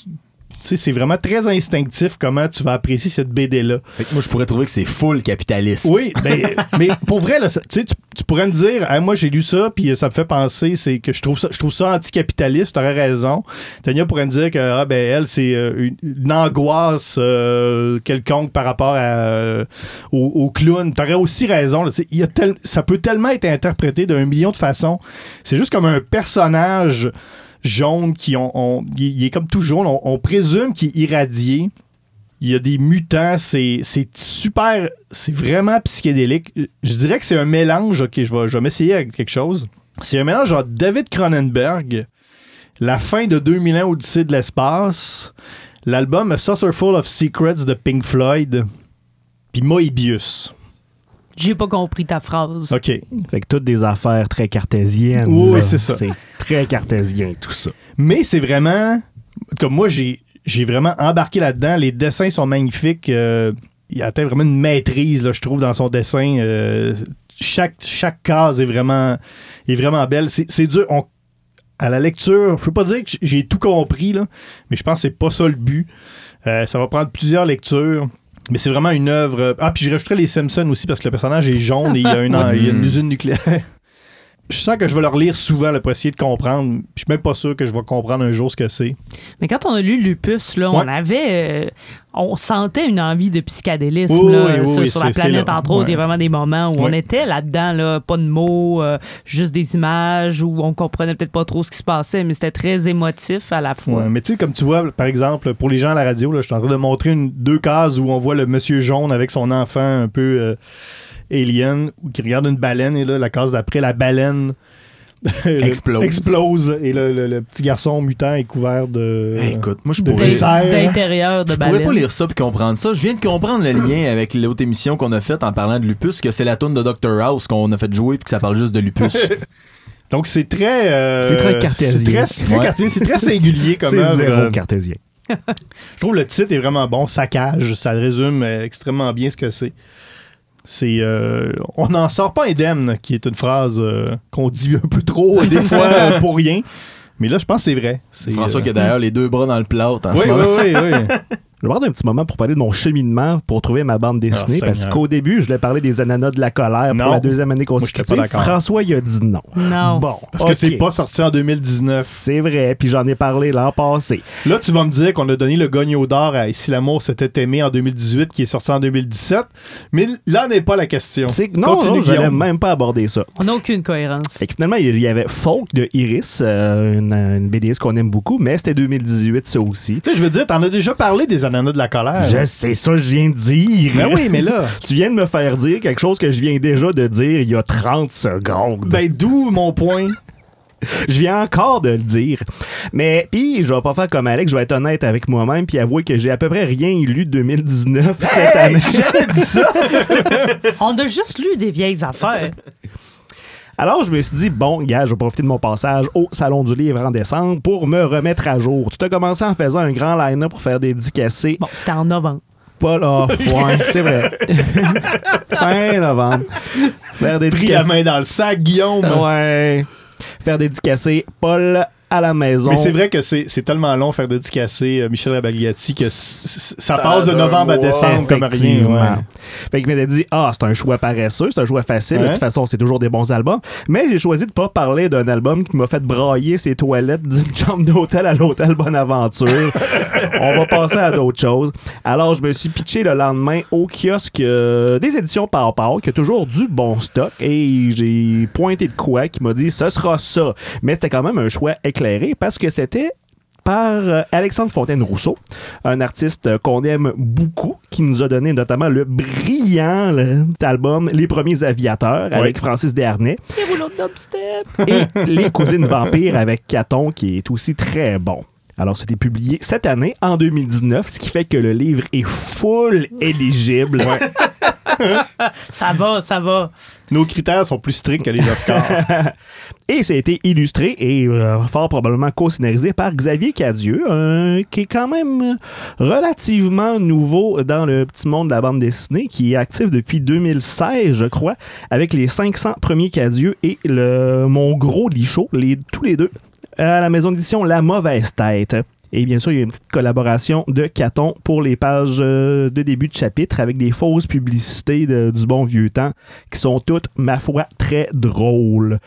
[SPEAKER 2] Tu c'est vraiment très instinctif comment tu vas apprécier cette BD-là.
[SPEAKER 3] Moi, je pourrais trouver que c'est full capitaliste.
[SPEAKER 2] Oui, ben, mais pour vrai, là, tu tu, tu pourrais me dire, moi j'ai lu ça, puis ça me fait penser, c'est que je trouve ça, je trouve ça anticapitaliste, t'aurais raison. Tania pourrait me dire que, ah, ben, elle, c'est euh, une, une angoisse euh, quelconque par rapport à, euh, au, au clown. T'aurais aussi raison. là. C'est- il y a tel- ça peut tellement être interprété d'un million de façons. C'est juste comme un personnage jaune qui est comme tout jaune. On, présume qu'il est irradié. Il y a des mutants, c'est super, c'est vraiment psychédélique. Je dirais que c'est un mélange, ok, je vais, m'essayer avec quelque chose. C'est un mélange entre David Cronenberg, la fin de 2000 ans Odyssée de l'espace, l'album A Saucerful of Secrets de Pink Floyd, puis Moebius.
[SPEAKER 1] J'ai pas compris ta phrase.
[SPEAKER 2] OK.
[SPEAKER 4] Fait que toutes des affaires très cartésiennes.
[SPEAKER 2] Oui, c'est ça.
[SPEAKER 4] C'est très cartésien, tout ça.
[SPEAKER 2] Mais c'est vraiment. Comme moi, j'ai j'ai vraiment embarqué là-dedans. Les dessins sont magnifiques. euh, il atteint vraiment une maîtrise, là, je trouve, dans son dessin. Euh, chaque, chaque case est vraiment, est vraiment belle. C'est c'est dur. On- à la lecture, je peux pas dire que j'ai tout compris, là, mais je pense que c'est pas ça le but. Euh, ça va prendre plusieurs lectures. Mais c'est vraiment une œuvre. Ah, puis je rajouterais les Simpsons aussi parce que le personnage est jaune et il y a une, il y a une usine nucléaire. Je sens que je vais le relire souvent là, pour essayer de comprendre. Je suis même pas sûr que je vais comprendre un jour ce que c'est.
[SPEAKER 1] Mais quand on a lu Lupus, là,
[SPEAKER 2] Ouais.
[SPEAKER 1] on avait. euh, on sentait une envie de psychédélisme
[SPEAKER 2] Oui,
[SPEAKER 1] là,
[SPEAKER 2] oui,
[SPEAKER 1] sur,
[SPEAKER 2] oui,
[SPEAKER 1] sur la planète, entre autres. Il y a vraiment des moments où on était là-dedans, là, pas de mots, euh, juste des images, où on comprenait peut-être pas trop ce qui se passait, mais c'était très émotif à la fois.
[SPEAKER 2] Ouais, mais tu sais, comme tu vois, par exemple, pour les gens à la radio, là, je suis en train de montrer une, deux cases où on voit le monsieur jaune avec son enfant un peu euh, alien, ou qui regarde une baleine, et là, la case d'après, la baleine
[SPEAKER 3] Explose.
[SPEAKER 2] explose, et le, le- le petit garçon mutant est couvert de...
[SPEAKER 3] Hey, écoute, moi je
[SPEAKER 2] de
[SPEAKER 3] pourrais.
[SPEAKER 1] D'intérieur de
[SPEAKER 3] Je pourrais
[SPEAKER 1] baleine.
[SPEAKER 3] pas lire ça puis comprendre ça. Je viens de comprendre le lien avec l'autre émission qu'on a faite en parlant de lupus, que c'est la tune de Dr House qu'on a fait jouer puis que ça parle juste de lupus.
[SPEAKER 2] Donc, c'est très... euh,
[SPEAKER 4] C'est très cartésien.
[SPEAKER 2] C'est très, c'est très
[SPEAKER 3] Ouais.
[SPEAKER 2] cartésien, c'est très singulier comme
[SPEAKER 4] C'est zéro
[SPEAKER 2] Euh,
[SPEAKER 4] cartésien.
[SPEAKER 2] Je trouve le titre est vraiment bon, Saccage. Ça résume euh, extrêmement bien ce que c'est. C'est euh, on n'en sort pas indemne, qui est une phrase euh, qu'on dit un peu trop des fois euh, pour rien. Mais là, je pense que c'est vrai. C'est,
[SPEAKER 3] François
[SPEAKER 2] euh,
[SPEAKER 3] qui a d'ailleurs les deux bras dans le plâtre en
[SPEAKER 2] Oui,
[SPEAKER 3] ce
[SPEAKER 2] oui,
[SPEAKER 3] moment.
[SPEAKER 2] oui, oui.
[SPEAKER 4] Je vais prendre un petit moment pour parler de mon cheminement pour trouver ma bande dessinée.
[SPEAKER 2] Ah,
[SPEAKER 4] parce
[SPEAKER 2] Seigneur.
[SPEAKER 4] qu'au début, je voulais parler des ananas de la colère
[SPEAKER 2] Non.
[SPEAKER 4] pour la deuxième année
[SPEAKER 2] pas
[SPEAKER 4] consécutive.
[SPEAKER 2] d'accord.
[SPEAKER 4] François, il a dit non.
[SPEAKER 1] Non.
[SPEAKER 4] Bon,
[SPEAKER 2] Parce que
[SPEAKER 4] ok.
[SPEAKER 2] c'est pas sorti en 2019.
[SPEAKER 4] C'est vrai, puis j'en ai parlé l'an passé.
[SPEAKER 2] Là, tu vas me dire qu'on a donné le gagnon d'or à Si l'amour s'était aimé en 2018, qui est sorti en 2017. Mais là n'est pas la question.
[SPEAKER 4] C'est- Non,
[SPEAKER 2] Continue,
[SPEAKER 4] non,
[SPEAKER 2] Guillaume.
[SPEAKER 4] même pas aborder ça.
[SPEAKER 1] On n'a aucune cohérence.
[SPEAKER 4] Que finalement, il y avait Folk de Iris, euh, une, une BDS qu'on aime beaucoup, mais c'était 2018 ça aussi.
[SPEAKER 2] Tu sais, je veux dire, t'en as déjà parlé des ananas de la colère.
[SPEAKER 4] Je sais ça, je viens de dire.
[SPEAKER 2] Ben oui, mais là.
[SPEAKER 4] Tu viens de me faire dire quelque chose que je viens déjà de dire il y a 30 secondes.
[SPEAKER 2] Ben, d'où mon point?
[SPEAKER 4] Je viens encore de le dire. Mais puis je vais pas faire comme Alex, je vais être honnête avec moi-même puis avouer que j'ai à peu près rien lu de 2019 cette année.
[SPEAKER 3] Jamais dit ça!
[SPEAKER 1] On a juste lu des vieilles affaires.
[SPEAKER 4] Alors je me suis dit bon, gars, je vais profiter de mon passage au salon du livre en décembre pour me remettre à jour. Tout a commencé en faisant un grand line-up pour faire des dédicacés.
[SPEAKER 1] Bon, c'était en novembre.
[SPEAKER 4] Pas là, ouais, c'est vrai. fin novembre. Faire des
[SPEAKER 2] Pris la main dans le sac, Guillaume.
[SPEAKER 4] Ouais. Faire dédicacer Paul à la maison.
[SPEAKER 2] Mais c'est vrai que c'est c'est tellement long faire dédicacer euh, Michel Rabagliati que ça passe de novembre à décembre comme rien. Ouais.
[SPEAKER 4] Fait que je m'étais dit, ah, c'est un choix paresseux, c'est un choix facile. De toute façon, c'est toujours des bons albums. Mais j'ai choisi de pas parler d'un album qui m'a fait brailler ses toilettes d'une chambre d'hôtel à l'hôtel Bonaventure. On va passer à d'autres choses. Alors, je me suis pitché le lendemain au kiosque euh, des éditions Pow Pow, qui a toujours du bon stock. Et j'ai pointé de quoi qui m'a dit, ce sera ça. Mais c'était quand même un choix éclairé parce que c'était par euh, Alexandre Fontaine-Rousseau, un artiste qu'on aime beaucoup, qui nous a donné notamment le brillant album Les Premiers Aviateurs avec Francis Desharnais
[SPEAKER 1] Les rouleaux de dubstep.
[SPEAKER 4] et Les Cousines Vampires avec Caton, qui est aussi très bon. Alors, c'était publié cette année, en 2019, ce qui fait que le livre est full éligible.
[SPEAKER 1] Ça va, ça va.
[SPEAKER 2] Nos critères sont plus stricts que les Oscars.
[SPEAKER 4] Et ça a été illustré et euh, fort probablement co-scénarisé par Xavier Cadieux, euh, qui est quand même relativement nouveau dans le petit monde de la bande dessinée, qui est actif depuis 2016, je crois, avec les 500 premiers Cadieux et le, mon gros lichot, les, tous les deux, à la maison d'édition La Mauvaise Tête. Et bien sûr, il y a une petite collaboration de Caton pour les pages euh, de début de chapitre avec des fausses publicités du bon vieux temps qui sont toutes, ma foi, très drôles.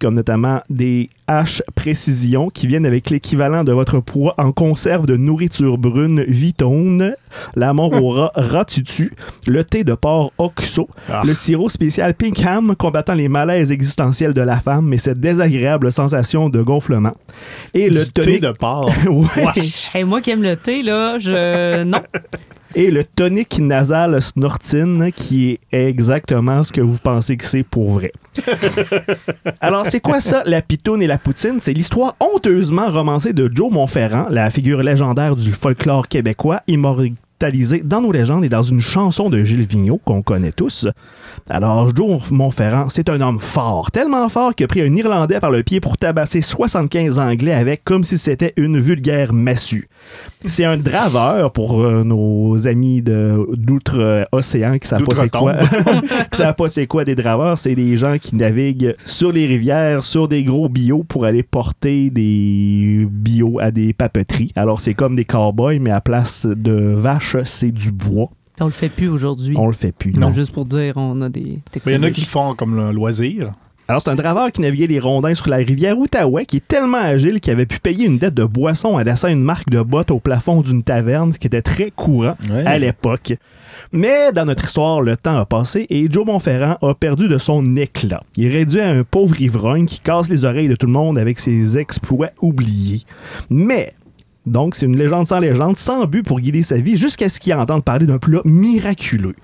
[SPEAKER 4] Comme notamment des haches précision qui viennent avec l'équivalent de votre poids en conserve de nourriture brune Vitone, la mort au rat Ratutu, le thé de porc Oxo,
[SPEAKER 2] Ah.
[SPEAKER 4] le sirop spécial Pinkham combattant les malaises existentiels de la femme mais cette désagréable sensation de gonflement. Et le
[SPEAKER 2] Du thé
[SPEAKER 4] tonic
[SPEAKER 2] de porc.
[SPEAKER 4] Ouais.
[SPEAKER 1] Hey, moi qui aime le thé, là, je. Non.
[SPEAKER 4] Et le tonic nasal Snortine, qui est exactement ce que vous pensez que c'est pour vrai. Alors, c'est quoi ça, la pitoune et la poutine? C'est l'histoire honteusement romancée de Joe Montferrand, la figure légendaire du folklore québécois, immortalisée dans nos légendes et dans une chanson de Gilles Vigneault qu'on connaît tous. Alors, Joe Montferrand, c'est un homme fort, tellement fort qu'il a pris un Irlandais par le pied pour tabasser 75 Anglais avec comme si c'était une vulgaire massue. C'est un draveur pour euh, nos amis d'outre-océan qui savent pas c'est quoi. qui savent pas c'est quoi des draveurs. C'est des gens qui naviguent sur les rivières, sur des gros bio pour aller porter des bio à des papeteries. Alors c'est comme des cowboys, mais à place de vaches, c'est du bois.
[SPEAKER 1] On le fait plus aujourd'hui.
[SPEAKER 4] On le fait plus.
[SPEAKER 2] Non.
[SPEAKER 1] Juste pour dire, on a des
[SPEAKER 2] il y en a qui le font comme le loisir.
[SPEAKER 4] Alors, c'est un draveur qui naviguait les rondins sur la rivière Outaouais qui est tellement agile qu'il avait pu payer une dette de boisson à dessin une marque de bottes au plafond d'une taverne, ce qui était très courant
[SPEAKER 3] Ouais.
[SPEAKER 4] à l'époque. Mais dans notre histoire, le temps a passé et Joe Montferrand a perdu de son éclat. Il est réduit à un pauvre ivrogne qui casse les oreilles de tout le monde avec ses exploits oubliés. Mais donc, c'est une légende sans légende, sans but pour guider sa vie, jusqu'à ce qu'il entende parler d'un plat miraculeux,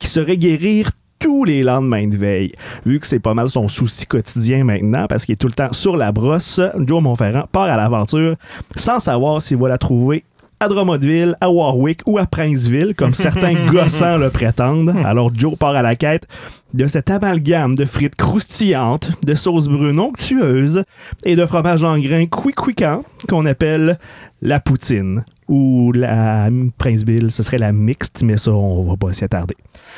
[SPEAKER 4] qui serait guérir tous les lendemains de veille. Vu que c'est pas mal son souci quotidien maintenant, parce qu'il est tout le temps sur la brosse, Joe Montferrand part à l'aventure sans savoir s'il va la trouver à Drummondville, à Warwick ou à Princeville, comme certains gossants le prétendent. Alors Joe part à la quête de cet amalgame de frites croustillantes, de sauce brune onctueuse et de fromage en grains qu'on appelle la poutine. Ou la Princeville, ce serait la mixte, mais ça, on va pas s'y attarder.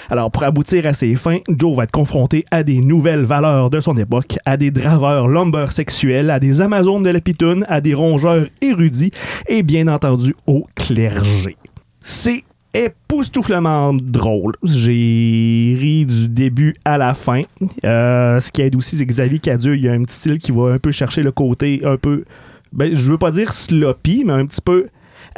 [SPEAKER 4] Alors, pour aboutir à ses fins, Joe va être confronté à des nouvelles valeurs de son époque, à des draveurs lumber sexuels, à des amazones de la pitoune, à des rongeurs érudits et bien entendu au clergé. C'est époustouflement drôle. J'ai ri du début à la fin. Euh, ce qui aide aussi, c'est que Xavier Cadieux, il y a un petit style qui va un peu chercher le côté un peu, ben, je veux pas dire sloppy, mais un petit peu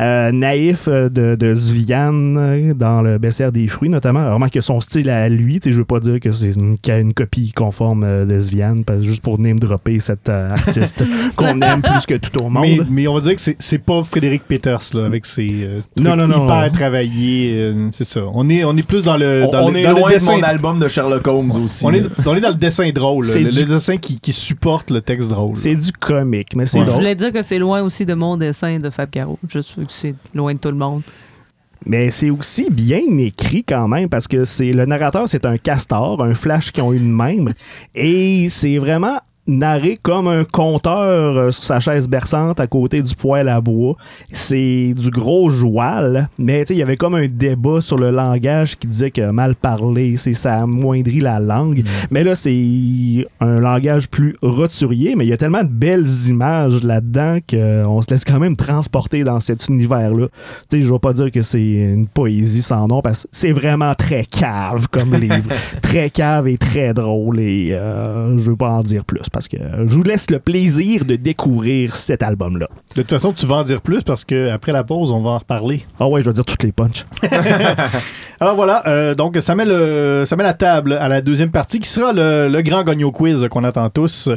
[SPEAKER 4] euh, naïf euh, de, de Sviane euh, dans le bestiaire des fruits, notamment. Alors, que son style à lui, tu sais, je veux pas dire que c'est une, une copie conforme de Sviane, parce, juste pour name dropper cet euh, artiste qu'on aime plus que tout au monde.
[SPEAKER 2] Mais, mais on va dire que c'est- c'est pas Frédéric Peters là, avec ses euh, trucs
[SPEAKER 4] Non, non, non.
[SPEAKER 2] hyper travaillés. euh, c'est ça. On est, on est plus dans le.
[SPEAKER 3] On,
[SPEAKER 2] dans
[SPEAKER 3] on
[SPEAKER 2] le,
[SPEAKER 3] est
[SPEAKER 2] dans le
[SPEAKER 3] loin de
[SPEAKER 2] dessin.
[SPEAKER 3] mon album de Sherlock Holmes aussi.
[SPEAKER 2] on, est, on est dans le dessin drôle, le,
[SPEAKER 4] du-
[SPEAKER 2] le dessin qui, qui supporte le texte drôle.
[SPEAKER 4] C'est du comique, mais c'est
[SPEAKER 2] Ouais.
[SPEAKER 1] Je
[SPEAKER 4] drôle.
[SPEAKER 1] voulais dire que c'est loin aussi de mon dessin de Fab Caro. Juste que loin de tout le monde.
[SPEAKER 4] Mais c'est aussi bien écrit quand même parce que c'est le narrateur, c'est un castor, un flash qui ont eu de même. Et c'est vraiment narré comme un conteur euh, sur sa chaise berçante à côté du poêle à bois. C'est du gros joual, mais tu sais, il y avait comme un débat sur le langage qui disait que mal parler, c'est ça amoindrit la langue. Mais là, c'est un langage plus roturier, mais il y a tellement de belles images là-dedans qu'on se laisse quand même transporter dans cet univers-là. Tu sais, je vais pas dire que c'est une poésie sans nom parce que c'est vraiment très cave comme livre. très cave et très drôle et euh, je veux pas en dire plus parce que je vous laisse le plaisir de découvrir cet album-là.
[SPEAKER 2] De toute façon, tu vas en dire plus parce que après la pause, on va en reparler.
[SPEAKER 4] Ah ouais, je vais dire toutes les punches.
[SPEAKER 2] Alors voilà, euh, donc ça met, le, ça met la table à la deuxième partie qui sera le, le grand gagno quiz qu'on attend tous.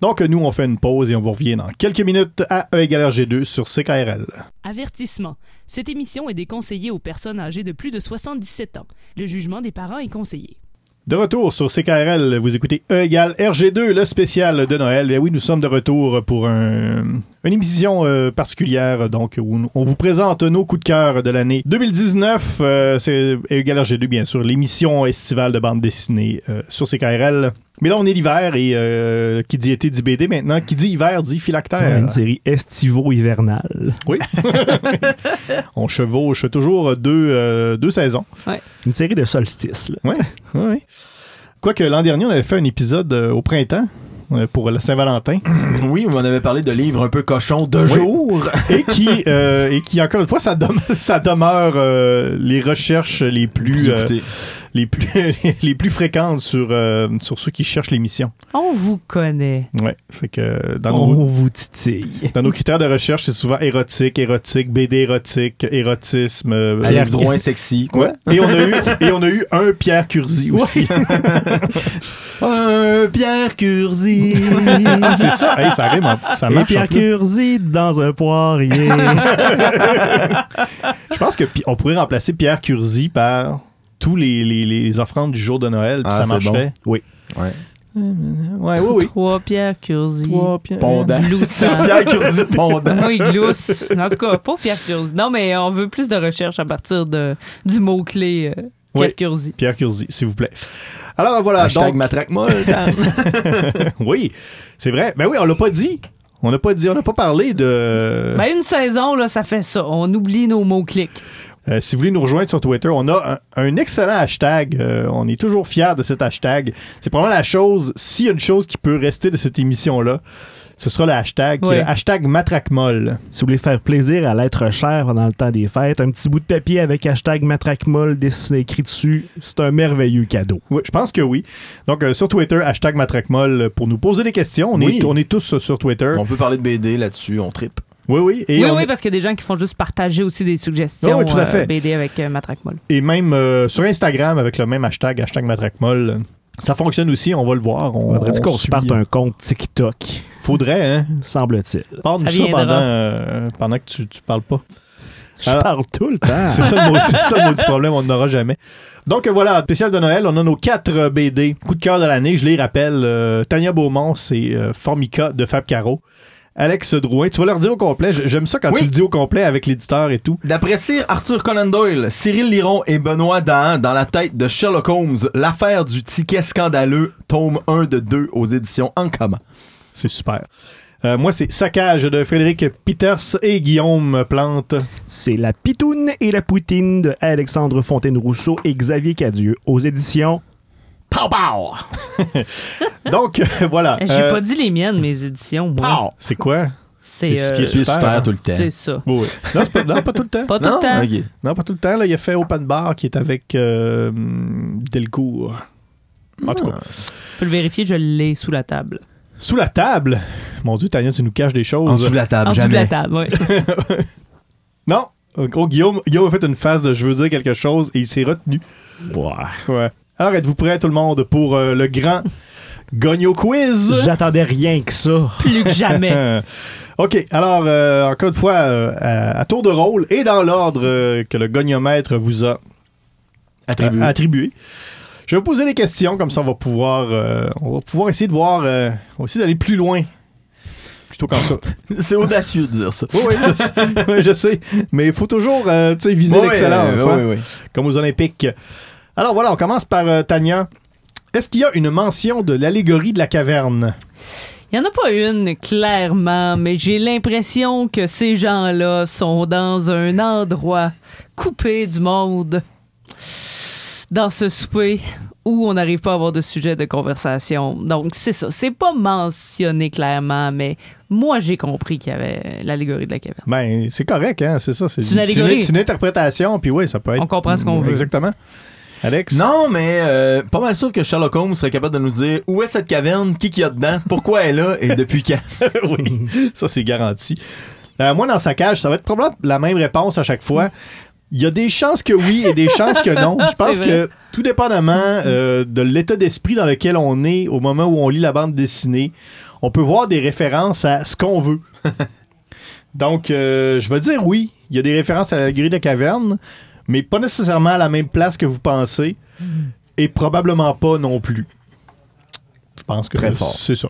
[SPEAKER 2] Donc nous, on fait une pause et on vous revient dans quelques minutes à E égale RG2 sur CKRL.
[SPEAKER 5] Avertissement. Cette émission est déconseillée aux personnes âgées de plus de 77 ans. Le jugement des parents est conseillé.
[SPEAKER 2] De retour sur CKRL, vous écoutez E égale RG2, le spécial de Noël. Et oui, nous sommes de retour pour un- une émission euh, particulière, donc où on vous présente nos coups de cœur de l'année 2019. Euh, c'est E égale RG2, bien sûr, l'émission estivale de bande dessinée euh, sur CKRL. Mais là, on est l'hiver et euh, qui dit été dit BD maintenant. Qui dit hiver dit phylactère.
[SPEAKER 4] une série estivo-hivernale.
[SPEAKER 2] Oui. on chevauche toujours deux, euh, deux saisons.
[SPEAKER 4] Une série de solstices. là.
[SPEAKER 2] Ouais, ouais. ouais. Quoique l'an dernier, on avait fait un épisode euh, au printemps. euh, pour la Saint-Valentin
[SPEAKER 3] Oui, on avait parlé de livres un peu cochons de
[SPEAKER 2] Oui.
[SPEAKER 3] jour.
[SPEAKER 2] et qui, euh, et qui encore une fois, ça, dem- ça demeure euh, les recherches les plus, euh, les plus, les plus fréquentes sur, euh, sur ceux qui cherchent l'émission.
[SPEAKER 1] On vous connaît.
[SPEAKER 2] Ouais, fait que euh, dans
[SPEAKER 4] On
[SPEAKER 2] nos,
[SPEAKER 4] vous titille.
[SPEAKER 2] dans nos critères de recherche, c'est souvent érotique, érotique, BD érotique, érotisme. euh,
[SPEAKER 3] Alex
[SPEAKER 2] euh,
[SPEAKER 3] Drouin sexy. Quoi?
[SPEAKER 2] Ouais. Et on a eu et on a eu un Pierre Curzi aussi.
[SPEAKER 3] Un Pierre Curzi.
[SPEAKER 2] ah, c'est ça. Hey, ça rime, ça marche.
[SPEAKER 4] Pierre. Curzi dans un poirier.
[SPEAKER 2] Je pense que on pourrait remplacer Pierre Curzi par tous les, les, les offrandes du jour de Noël, puis
[SPEAKER 3] Ah,
[SPEAKER 2] ça marcherait.
[SPEAKER 4] Oui.
[SPEAKER 3] Ouais.
[SPEAKER 2] Ouais, oui, oui.
[SPEAKER 1] Trois Pierre Curzi.
[SPEAKER 2] Trois Pierre-
[SPEAKER 3] Pondant.
[SPEAKER 1] Gloussant.
[SPEAKER 3] C'est Pierre Curzi pondant.
[SPEAKER 1] Oui, glousse. En tout cas, pas Pierre Curzi. Non, mais on veut plus de recherche à partir de, du mot-clé euh, Pierre
[SPEAKER 2] Oui.
[SPEAKER 1] Curzi.
[SPEAKER 2] Pierre Curzi, s'il vous plaît. Alors voilà,
[SPEAKER 3] Hashtag
[SPEAKER 2] donc,
[SPEAKER 3] matraque molle.
[SPEAKER 2] oui, c'est vrai. Ben oui, on l'a pas dit. On n'a pas dit, on n'a pas parlé de.
[SPEAKER 1] Ben, une saison, là, ça fait ça. On oublie nos mots-clics.
[SPEAKER 2] Euh, si vous voulez nous rejoindre sur Twitter, on a un, un excellent hashtag. Euh, on est toujours fiers de cet hashtag. C'est probablement la chose, s'il y a une chose qui peut rester de cette émission-là, ce sera le hashtag,
[SPEAKER 1] Oui.
[SPEAKER 2] le hashtag matraquemolle.
[SPEAKER 4] si vous voulez faire plaisir à l'être cher pendant le temps des fêtes, un petit bout de papier avec hashtag matraquemol dessiné écrit dessus, c'est un merveilleux cadeau.
[SPEAKER 2] Oui, je pense que oui. Donc, euh, sur Twitter, hashtag matraquemolle pour nous poser des questions. On,
[SPEAKER 3] Oui.
[SPEAKER 2] est, on est tous sur Twitter.
[SPEAKER 3] On peut parler de BD là-dessus, on tripe.
[SPEAKER 2] Oui, oui. Et,
[SPEAKER 1] oui,
[SPEAKER 2] on-
[SPEAKER 1] oui, parce qu'il y a des gens qui font juste partager aussi des suggestions.
[SPEAKER 2] Oui, oui, tout à
[SPEAKER 1] euh. BD avec euh, Matraque Molle.
[SPEAKER 2] et même euh, sur Instagram avec le même hashtag, hashtag matraquemolle. Ça fonctionne aussi, on va le voir. On,
[SPEAKER 4] Faudrait-tu
[SPEAKER 2] on
[SPEAKER 4] qu'on se parte un compte TikTok,
[SPEAKER 2] Faudrait, hein?
[SPEAKER 4] semble-t-il.
[SPEAKER 2] Parle-nous
[SPEAKER 1] Ça
[SPEAKER 2] pendant, euh, pendant que tu, tu parles pas.
[SPEAKER 4] Je
[SPEAKER 2] Alors-
[SPEAKER 4] parle tout le temps.
[SPEAKER 2] C'est ça, le mot- c'est ça le mot du problème, on n'en aura jamais. Donc euh, voilà, spécial de Noël, on a nos quatre euh, BD. Coup de cœur de l'année, je les rappelle. euh, Tania Beaumont, c'est euh, Formica de Fab Caro. Alex Drouin, tu vas leur dire au complet. J'aime ça quand
[SPEAKER 3] Oui.
[SPEAKER 2] tu le dis au complet avec l'éditeur et tout.
[SPEAKER 3] D'après Sir Arthur Conan Doyle, Cyril Liron et Benoît Dahan dans la tête de Sherlock Holmes, l'affaire du ticket scandaleux, tome 1 de 2 aux éditions Ankama.
[SPEAKER 2] C'est super. Euh, moi, c'est Saccage de Frédéric Peters et Guillaume Plante.
[SPEAKER 4] C'est La Pitoune et la Poutine de Alexandre Fontaine-Rousseau et Xavier Cadieux aux éditions Pow Pow!
[SPEAKER 2] Donc, euh, voilà.
[SPEAKER 1] J'ai
[SPEAKER 2] Euh,
[SPEAKER 1] pas dit les miennes, mes éditions, moi.
[SPEAKER 2] C'est quoi?
[SPEAKER 1] C'est
[SPEAKER 2] c'est ce
[SPEAKER 1] euh,
[SPEAKER 2] qui est
[SPEAKER 3] Pieds sur terre
[SPEAKER 2] hein.
[SPEAKER 3] tout le temps.
[SPEAKER 1] c'est ça.
[SPEAKER 2] Oui, oui. Non, pas, non, pas tout le temps.
[SPEAKER 1] Pas tout
[SPEAKER 3] Non?
[SPEAKER 1] le temps.
[SPEAKER 2] Non, pas tout le temps. Là, il a fait Open Bar qui est avec euh, Delcourt. En tout cas.
[SPEAKER 1] Tu peux le vérifier, je l'ai sous la table.
[SPEAKER 2] Sous la table? Mon Dieu, Tania, tu nous caches des choses.
[SPEAKER 3] En dessous de la
[SPEAKER 1] En
[SPEAKER 3] table,
[SPEAKER 1] dessous de
[SPEAKER 3] jamais.
[SPEAKER 1] la table, oui.
[SPEAKER 2] Non. Oh, Guillaume, Guillaume a fait une phase de je veux dire quelque chose et il s'est retenu.
[SPEAKER 4] Ouais.
[SPEAKER 2] Ouais. Alors, êtes-vous prêts, tout le monde, pour euh, le grand Gogno Quiz?
[SPEAKER 4] J'attendais rien que ça.
[SPEAKER 1] Plus que jamais.
[SPEAKER 2] OK, alors, euh, encore une fois, euh, à, à tour de rôle et dans l'ordre euh, que le goniomètre vous a
[SPEAKER 3] Attribué.
[SPEAKER 2] attribué. Je vais vous poser des questions, comme ça on va pouvoir, euh, on va pouvoir essayer de voir, euh, on va essayer d'aller plus loin. Plutôt qu'en ça.
[SPEAKER 3] C'est audacieux de dire ça.
[SPEAKER 2] Oui, oui, je sais, oui, je sais. Mais il faut toujours euh, viser l'excellence, hein, comme aux Olympiques. Alors voilà, on commence par euh, Tania. Est-ce qu'il y a une mention de l'allégorie de la caverne?
[SPEAKER 1] Il n'y en a pas une, clairement, mais j'ai l'impression que ces gens-là sont dans un endroit coupé du monde, dans ce souper où on n'arrive pas à avoir de sujet de conversation. Donc, c'est ça. C'est pas mentionné clairement, mais moi, j'ai compris qu'il y avait l'allégorie de la caverne.
[SPEAKER 2] Ben, c'est correct, hein, c'est ça. C'est
[SPEAKER 1] C'est une allégorie.
[SPEAKER 2] c'est une interprétation, puis oui, ça peut être.
[SPEAKER 1] On comprend ce qu'on veut.
[SPEAKER 2] Exactement. Alex?
[SPEAKER 3] Non, mais euh, pas mal sûr que Sherlock Holmes serait capable de nous dire où est cette caverne, qui qu'il y a dedans, pourquoi elle est là et depuis quand.
[SPEAKER 2] oui, ça c'est garanti. Euh, moi, dans sa cage, ça va être probablement la même réponse à chaque fois. Il y a des chances que oui et des chances que non. Je pense que tout dépendamment euh, de l'état d'esprit dans lequel on est au moment où on lit la bande dessinée, on peut voir des références à ce qu'on veut. Donc, euh, je vais dire oui. Il y a des références à la grille de caverne, mais pas nécessairement à la même place que vous pensez, et probablement pas non plus. Je pense que
[SPEAKER 3] Très fort.
[SPEAKER 2] c'est ça.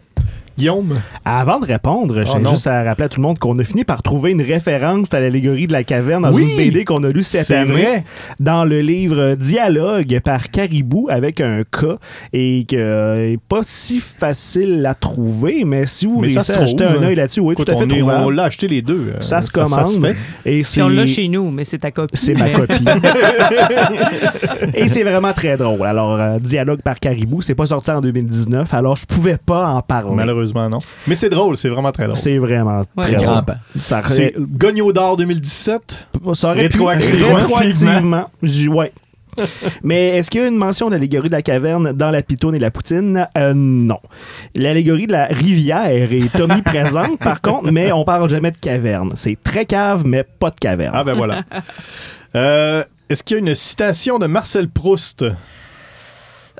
[SPEAKER 2] Guillaume?
[SPEAKER 4] Avant de répondre, je
[SPEAKER 2] Oh
[SPEAKER 4] juste à rappeler à tout le monde qu'on a fini par trouver une référence à l'allégorie de la caverne dans
[SPEAKER 2] Oui!
[SPEAKER 4] une BD qu'on a lue cette
[SPEAKER 2] C'est
[SPEAKER 4] année.
[SPEAKER 2] vrai.
[SPEAKER 4] Dans le livre Dialogue par Caribou avec un K et qui n'est pas si facile à trouver, mais si vous
[SPEAKER 2] Mais ça
[SPEAKER 4] réussissez à jeter un œil là-dessus, oui,
[SPEAKER 2] Écoute,
[SPEAKER 4] tout à fait
[SPEAKER 2] on, est- on l'a acheté les deux. euh,
[SPEAKER 4] Ça se
[SPEAKER 2] se
[SPEAKER 4] commande.
[SPEAKER 2] fait.
[SPEAKER 4] Et
[SPEAKER 1] Si on l'a chez nous, mais c'est ta copie.
[SPEAKER 4] c'est ma copie. Et c'est vraiment très drôle. Alors, euh, Dialogue par Caribou, c'est pas sorti en 2019, alors je pouvais pas en parler.
[SPEAKER 2] Malheureusement, non. Mais c'est drôle, c'est vraiment très drôle.
[SPEAKER 4] C'est vraiment
[SPEAKER 1] Ouais.
[SPEAKER 4] très
[SPEAKER 3] Très
[SPEAKER 4] drôle. Ça
[SPEAKER 2] C'est Gogno d'or 2017.
[SPEAKER 4] ça aurait pu-
[SPEAKER 2] Rétroactivement.
[SPEAKER 4] rétroactivement. Ouais. Mais est-ce qu'il y a une mention d'allégorie de la caverne dans la pitoune et la poutine? Euh, non. L'allégorie de la rivière est omniprésente, par contre, mais on parle jamais de caverne. C'est très cave, mais pas de caverne.
[SPEAKER 2] Ah ben voilà. Euh, Est-ce qu'il y a une citation de Marcel Proust?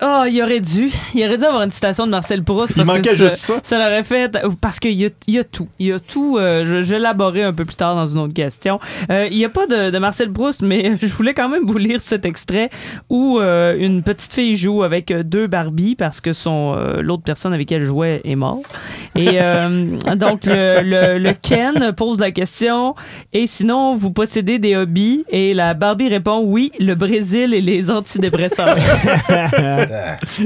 [SPEAKER 1] Ah, il aurait dû. Il aurait dû avoir une citation de Marcel Proust.
[SPEAKER 2] Il
[SPEAKER 1] parce
[SPEAKER 2] manquait
[SPEAKER 1] que
[SPEAKER 2] juste ça.
[SPEAKER 1] Ça l'aurait fait parce qu'il y a, il y a tout. Il y a tout. euh, je, vais un peu plus tard dans une autre question. Euh, il n'y a pas de, de Marcel Proust, mais je voulais quand même vous lire cet extrait où euh, une petite fille joue avec euh, deux Barbies parce que son l'autre personne avec qui elle jouait est mort. Et donc le, le, le Ken pose la question et sinon vous possédez des hobbies et la Barbie répond oui le Brésil et les antidépresseurs.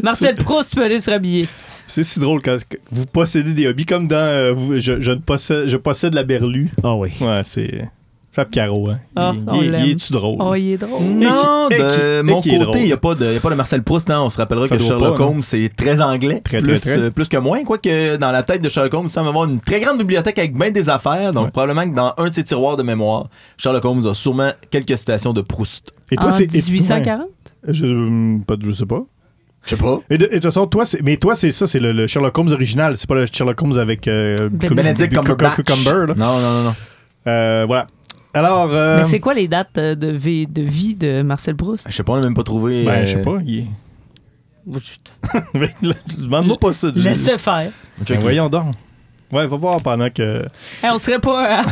[SPEAKER 1] Marcel Proust, tu peux aller se rhabiller.
[SPEAKER 2] C'est si drôle quand vous possédez des hobbies comme dans euh, vous- je, je ne possède, je possède la berlue.
[SPEAKER 4] Ah oui.
[SPEAKER 2] Ouais, c'est Fab Caro. Hein.
[SPEAKER 1] Ah,
[SPEAKER 2] il,
[SPEAKER 1] on
[SPEAKER 2] il-
[SPEAKER 1] l'aime.
[SPEAKER 2] il est-tu drôle?
[SPEAKER 1] Oh, il est drôle.
[SPEAKER 3] Non,
[SPEAKER 2] Et qui- et
[SPEAKER 3] de
[SPEAKER 2] qui-
[SPEAKER 3] mon côté, il n'y a, pas de- y a pas de Marcel Proust. hein. On se rappellera
[SPEAKER 2] Ça
[SPEAKER 3] que Sherlock
[SPEAKER 2] pas?
[SPEAKER 3] Holmes, c'est très anglais.
[SPEAKER 2] Très, très,
[SPEAKER 3] plus,
[SPEAKER 2] très.
[SPEAKER 3] euh, plus que moins. Quoique dans la tête de Sherlock Holmes, il semble avoir une très grande bibliothèque avec bien des affaires. Donc
[SPEAKER 2] Ouais.
[SPEAKER 3] probablement que dans un de ses tiroirs de mémoire, Sherlock Holmes a sûrement quelques citations de Proust.
[SPEAKER 2] Et toi, c'est. et-
[SPEAKER 1] 1840?
[SPEAKER 2] ouais. Je, pas, je sais pas.
[SPEAKER 3] Je sais pas.
[SPEAKER 2] Et de, et de toute façon, toi, c'est, mais toi, c'est ça, c'est le, le Sherlock Holmes original. C'est pas le Sherlock Holmes avec euh,
[SPEAKER 1] Ben-
[SPEAKER 3] Benedict
[SPEAKER 2] Cu- Cu-
[SPEAKER 3] Cumberbatch.
[SPEAKER 2] Cucumber, là.
[SPEAKER 3] Non, non, non, non.
[SPEAKER 2] Euh, voilà. Alors, euh,
[SPEAKER 1] Mais c'est quoi les dates euh, de vie, de vie de Marcel Proust?
[SPEAKER 3] Je sais pas, on n'a même pas trouvé.
[SPEAKER 2] ben,
[SPEAKER 3] euh,
[SPEAKER 2] je sais pas. il est- Demande-moi pas ça.
[SPEAKER 1] Laissez faire.
[SPEAKER 2] Ben, voyons donc. Ouais, va voir pendant que.
[SPEAKER 1] Hey, on serait pas un,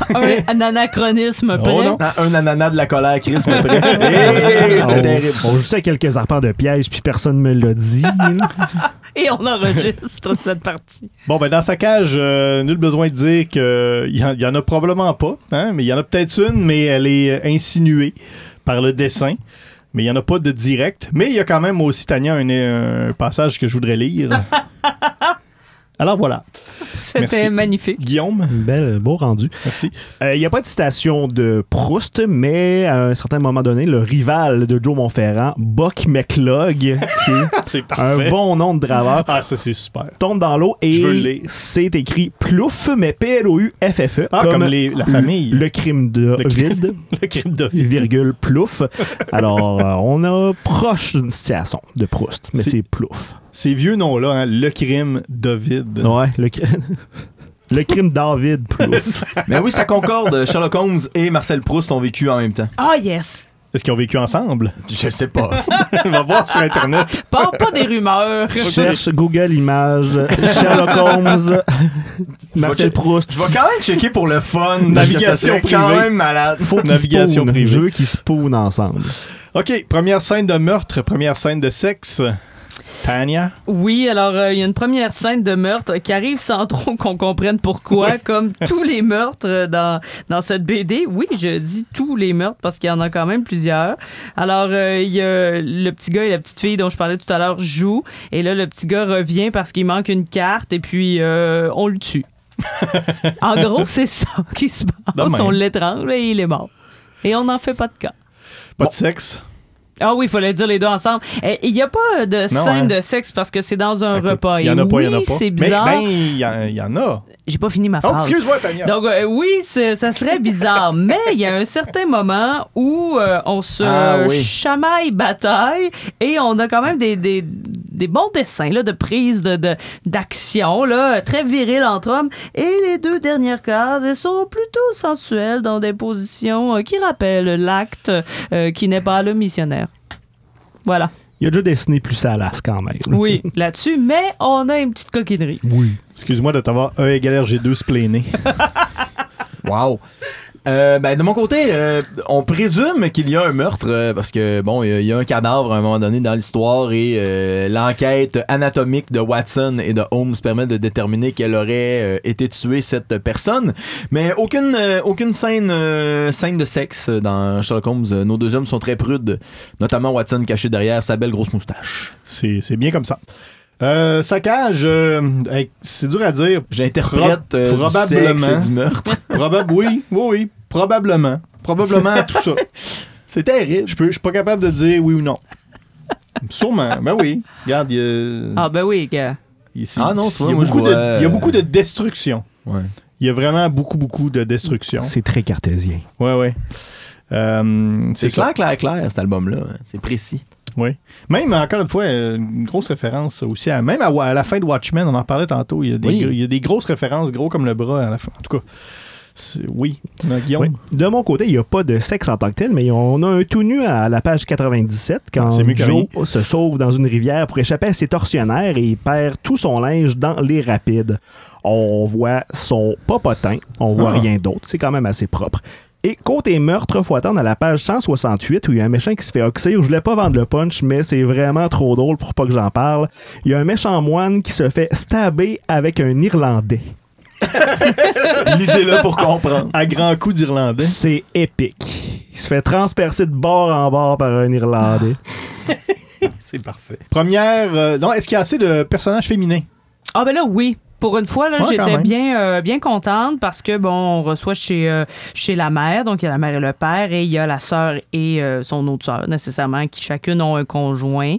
[SPEAKER 1] un anachronisme près?
[SPEAKER 2] Oh non.
[SPEAKER 3] Un ananas de la colère, Chris, mais prêt. Hey,
[SPEAKER 4] on,
[SPEAKER 3] C'était terrible. ça.
[SPEAKER 4] on jouait quelques arpents de piège, puis personne me l'a dit.
[SPEAKER 1] Et on enregistre cette partie.
[SPEAKER 2] Bon, ben, dans sa cage, euh, nul besoin de dire qu'il y, en- y en a probablement pas, hein, mais il y en a peut-être une, mais elle est euh, insinuée par le dessin. Mais il n'y en a pas de direct. Mais il y a quand même aussi, Tania, un, un passage que je voudrais lire. Alors voilà.
[SPEAKER 1] C'était magnifique.
[SPEAKER 2] Guillaume,
[SPEAKER 4] Bel, beau rendu.
[SPEAKER 2] merci.
[SPEAKER 4] Il n'y a pas de citation de Proust, mais à un certain moment donné, le rival de Joe Montferrand, Buck McLog, qui est
[SPEAKER 2] C'est
[SPEAKER 4] un bon nom de draveur,
[SPEAKER 2] Ah, ça, c'est super.
[SPEAKER 4] tombe dans l'eau et c'est écrit Plouf, mais P-L-O-U-F-F-E.
[SPEAKER 2] Ah, comme, les- la
[SPEAKER 4] le-
[SPEAKER 2] famille.
[SPEAKER 4] Le crime de
[SPEAKER 2] Le crime.
[SPEAKER 4] vide,
[SPEAKER 2] Le crime de
[SPEAKER 4] virgule, Plouf. Alors, euh, on a proche d'une citation de Proust, mais
[SPEAKER 2] C'est-
[SPEAKER 4] c'est Plouf.
[SPEAKER 2] Ces vieux noms-là, hein, le crime David.
[SPEAKER 4] Ouais, le, cri- le crime David Plouf.
[SPEAKER 3] Mais oui, ça concorde. Sherlock Holmes et Marcel Proust ont vécu en même temps.
[SPEAKER 1] Ah, yes!
[SPEAKER 2] Est-ce qu'ils ont vécu ensemble?
[SPEAKER 3] Je sais pas.
[SPEAKER 2] On va voir sur Internet.
[SPEAKER 1] Pas, pas des rumeurs.
[SPEAKER 4] Cherche Google Images, Sherlock Holmes, Marcel Proust.
[SPEAKER 3] Je vais quand même checker pour le fun.
[SPEAKER 2] Navigation
[SPEAKER 3] c'est quand
[SPEAKER 2] privée.
[SPEAKER 3] même malade.
[SPEAKER 4] Faut
[SPEAKER 2] Navigation privée.
[SPEAKER 4] Je veux qu'ils spoonent ensemble.
[SPEAKER 2] OK, première scène de meurtre, première scène de sexe. Tania?
[SPEAKER 1] Oui, alors euh, il y a une première scène de meurtre qui arrive sans trop qu'on comprenne pourquoi, comme tous les meurtres euh, dans, dans cette BD. Oui, je dis tous les meurtres parce qu'il y en a quand même plusieurs. Alors, euh, il y a le petit gars et la petite fille dont je parlais tout à l'heure jouent. Et là, le petit gars revient parce qu'il manque une carte et puis euh, on le tue. en gros, c'est ça qui se passe. On l'étrangle et il est mort. Et on n'en fait pas de cas.
[SPEAKER 2] Pas de sexe?
[SPEAKER 1] Ah oui, il fallait dire les deux ensemble. Eh, Il n'y a pas de
[SPEAKER 2] Non,
[SPEAKER 1] scène
[SPEAKER 2] hein.
[SPEAKER 1] de sexe parce que c'est dans un
[SPEAKER 2] Écoute,
[SPEAKER 1] repas.
[SPEAKER 2] Il y en a pas, il y en a
[SPEAKER 1] oui,
[SPEAKER 2] pas.
[SPEAKER 1] c'est
[SPEAKER 2] Mais,
[SPEAKER 1] bizarre.
[SPEAKER 2] ben, il y, en- il y en a.
[SPEAKER 1] J'ai pas fini ma
[SPEAKER 2] Oh,
[SPEAKER 1] phrase.
[SPEAKER 2] excuse-moi, Tania.
[SPEAKER 1] Donc euh, oui, ça serait bizarre, mais il y a un certain moment où euh, on se
[SPEAKER 3] Ah oui.
[SPEAKER 1] chamaille bataille et on a quand même des, des, des bons dessins là, de prise de, de- d'action là, très viril entre hommes. Et les deux dernières cases, elles sont plutôt sensuelles dans des positions euh, qui rappellent l'acte euh, qui n'est pas le missionnaire. Voilà.
[SPEAKER 4] Il y a déjà dessiné plus salace quand même.
[SPEAKER 1] Oui, là-dessus, mais on a une petite coquinerie.
[SPEAKER 4] Oui.
[SPEAKER 2] Excuse-moi de t'avoir E égale RG2 spléné.
[SPEAKER 3] Wow. Euh, ben, de mon côté, euh, on présume qu'il y a un meurtre euh, parce que bon, il y y, a un cadavre à un moment donné dans l'histoire et euh, l'enquête anatomique de Watson et de Holmes permet de déterminer qu'elle aurait euh, été tuée cette personne. Mais aucune euh, aucune scène scène de sexe dans Sherlock Holmes. Nos deux hommes sont très prudes, notamment Watson caché derrière sa belle grosse moustache.
[SPEAKER 2] C'est c'est bien comme ça. Euh, saccage, euh, hey, c'est dur à dire.
[SPEAKER 3] J'interprète
[SPEAKER 2] Pro-
[SPEAKER 3] euh, du
[SPEAKER 2] probablement.
[SPEAKER 3] sexe et du meurtre.
[SPEAKER 2] Probable, oui, oui, oui, probablement. Probablement tout ça.
[SPEAKER 3] C'est terrible.
[SPEAKER 2] Je peux- je suis pas capable de dire oui ou non. Sûrement, ben oui. Regarde, il y a,
[SPEAKER 1] Ah, ben oui, gars.
[SPEAKER 2] il-
[SPEAKER 3] Ah non,
[SPEAKER 2] il y a beaucoup
[SPEAKER 3] vois,
[SPEAKER 2] de- il y a beaucoup de destruction.
[SPEAKER 3] Ouais.
[SPEAKER 2] Il y a vraiment beaucoup, beaucoup de destruction.
[SPEAKER 4] C'est très cartésien.
[SPEAKER 2] Ouais, ouais. Euh,
[SPEAKER 3] C'est clair, clair, clair, cet album-là. hein. C'est précis.
[SPEAKER 2] Oui. Même, encore une fois, euh, une grosse référence aussi, à, même à, la fin de Watchmen, on en parlait tantôt, il y, a des,
[SPEAKER 3] Oui.
[SPEAKER 2] il y a des grosses références, gros comme le bras à la fin. En tout cas, oui. Guillaume,
[SPEAKER 4] Oui. De mon côté, il n'y a pas de sexe en tant que tel, mais on a un tout nu à la page 97 quand Joe se sauve dans une rivière pour échapper à ses tortionnaires et il perd tout son linge dans les rapides. On voit son popotin, on voit
[SPEAKER 2] Ah.
[SPEAKER 4] rien d'autre, c'est quand même assez propre. Et côté meurtre, faut attendre à la page 168 où il y a un méchant qui se fait oxyre. Je voulais pas vendre le punch, mais c'est vraiment trop drôle pour pas que j'en parle. Il y a un méchant moine qui se fait stabber avec un Irlandais.
[SPEAKER 3] Lisez-le pour comprendre.
[SPEAKER 2] à grands coups d'Irlandais.
[SPEAKER 4] C'est épique. Il se fait transpercer de bord en bord par un Irlandais.
[SPEAKER 2] C'est parfait. Première, euh, non, est-ce qu'il y a assez de personnages féminins?
[SPEAKER 1] Ah, ben là, oui. Pour une fois, là,
[SPEAKER 2] Ouais,
[SPEAKER 1] j'étais bien, euh, bien contente parce que, bon, on reçoit chez, euh, chez la mère, donc il y a la mère et le père, et il y a la sœur et euh, son autre sœur, nécessairement, qui chacune ont un conjoint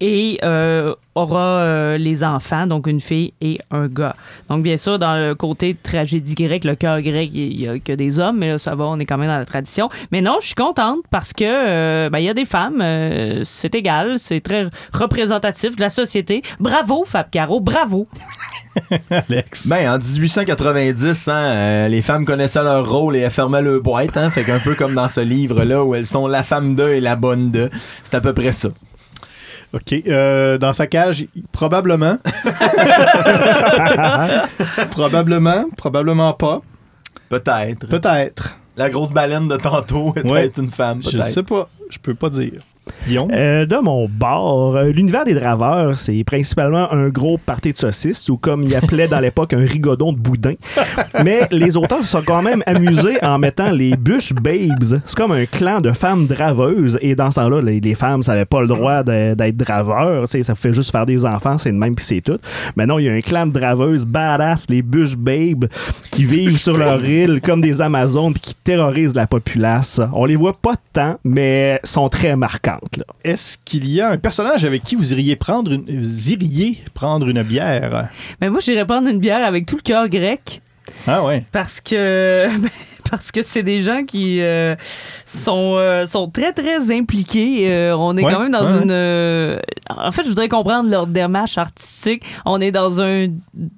[SPEAKER 1] et euh, aura euh, les enfants, donc une fille et un gars. Donc, bien sûr, dans le côté tragédie grecque, le cœur grec, il y a que des hommes, mais là, ça va, on est quand même dans la tradition. Mais non, je suis contente parce que, euh, ben, il y a des femmes, euh, c'est égal, c'est très représentatif de la société. Bravo, Fab Caro, bravo!
[SPEAKER 2] Alex.
[SPEAKER 3] Ben, en 1890, hein, euh, les femmes connaissaient leur rôle et elles fermaient leur boîte. Hein, fait qu'un peu comme dans ce livre-là où elles sont la femme de et la bonne de. C'est à peu près ça.
[SPEAKER 2] OK. euh, dans sa cage, probablement. probablement. Probablement pas.
[SPEAKER 3] Peut-être.
[SPEAKER 2] Peut-être.
[SPEAKER 3] La grosse baleine de tantôt était
[SPEAKER 2] Ouais.
[SPEAKER 3] une femme,
[SPEAKER 2] Je
[SPEAKER 3] peut-être.
[SPEAKER 2] sais pas. Je peux pas dire.
[SPEAKER 4] Euh, de mon bord, euh, l'univers des draveurs, c'est principalement un gros party de saucisses ou comme il appelait dans l'époque un rigodon de boudin. Mais les auteurs se sont quand même amusés en mettant les Bush Babes. C'est comme un clan de femmes draveuses et dans ce temps-là, les, femmes n'avaient pas le droit de- d'être draveurs. Ça fait juste faire des enfants, c'est le même puis c'est tout. Mais non, il y a un clan de draveuses badass, les Bush Babes, qui vivent sur leur île comme des Amazones qui terrorisent la populace. On les voit pas tant, mais sont très marquantes. là.
[SPEAKER 2] Est-ce qu'il y a un personnage avec qui vous iriez prendre une, vous iriez prendre une bière?
[SPEAKER 1] Mais moi, j'irais prendre une bière avec tout le cœur grec
[SPEAKER 2] Ah ouais.
[SPEAKER 1] parce que ben, parce que c'est des gens qui euh, sont euh, sont très très impliqués. Euh, on est
[SPEAKER 2] Ouais,
[SPEAKER 1] quand même dans
[SPEAKER 2] ouais,
[SPEAKER 1] une. en fait, je voudrais comprendre leur démarche artistique. On est dans un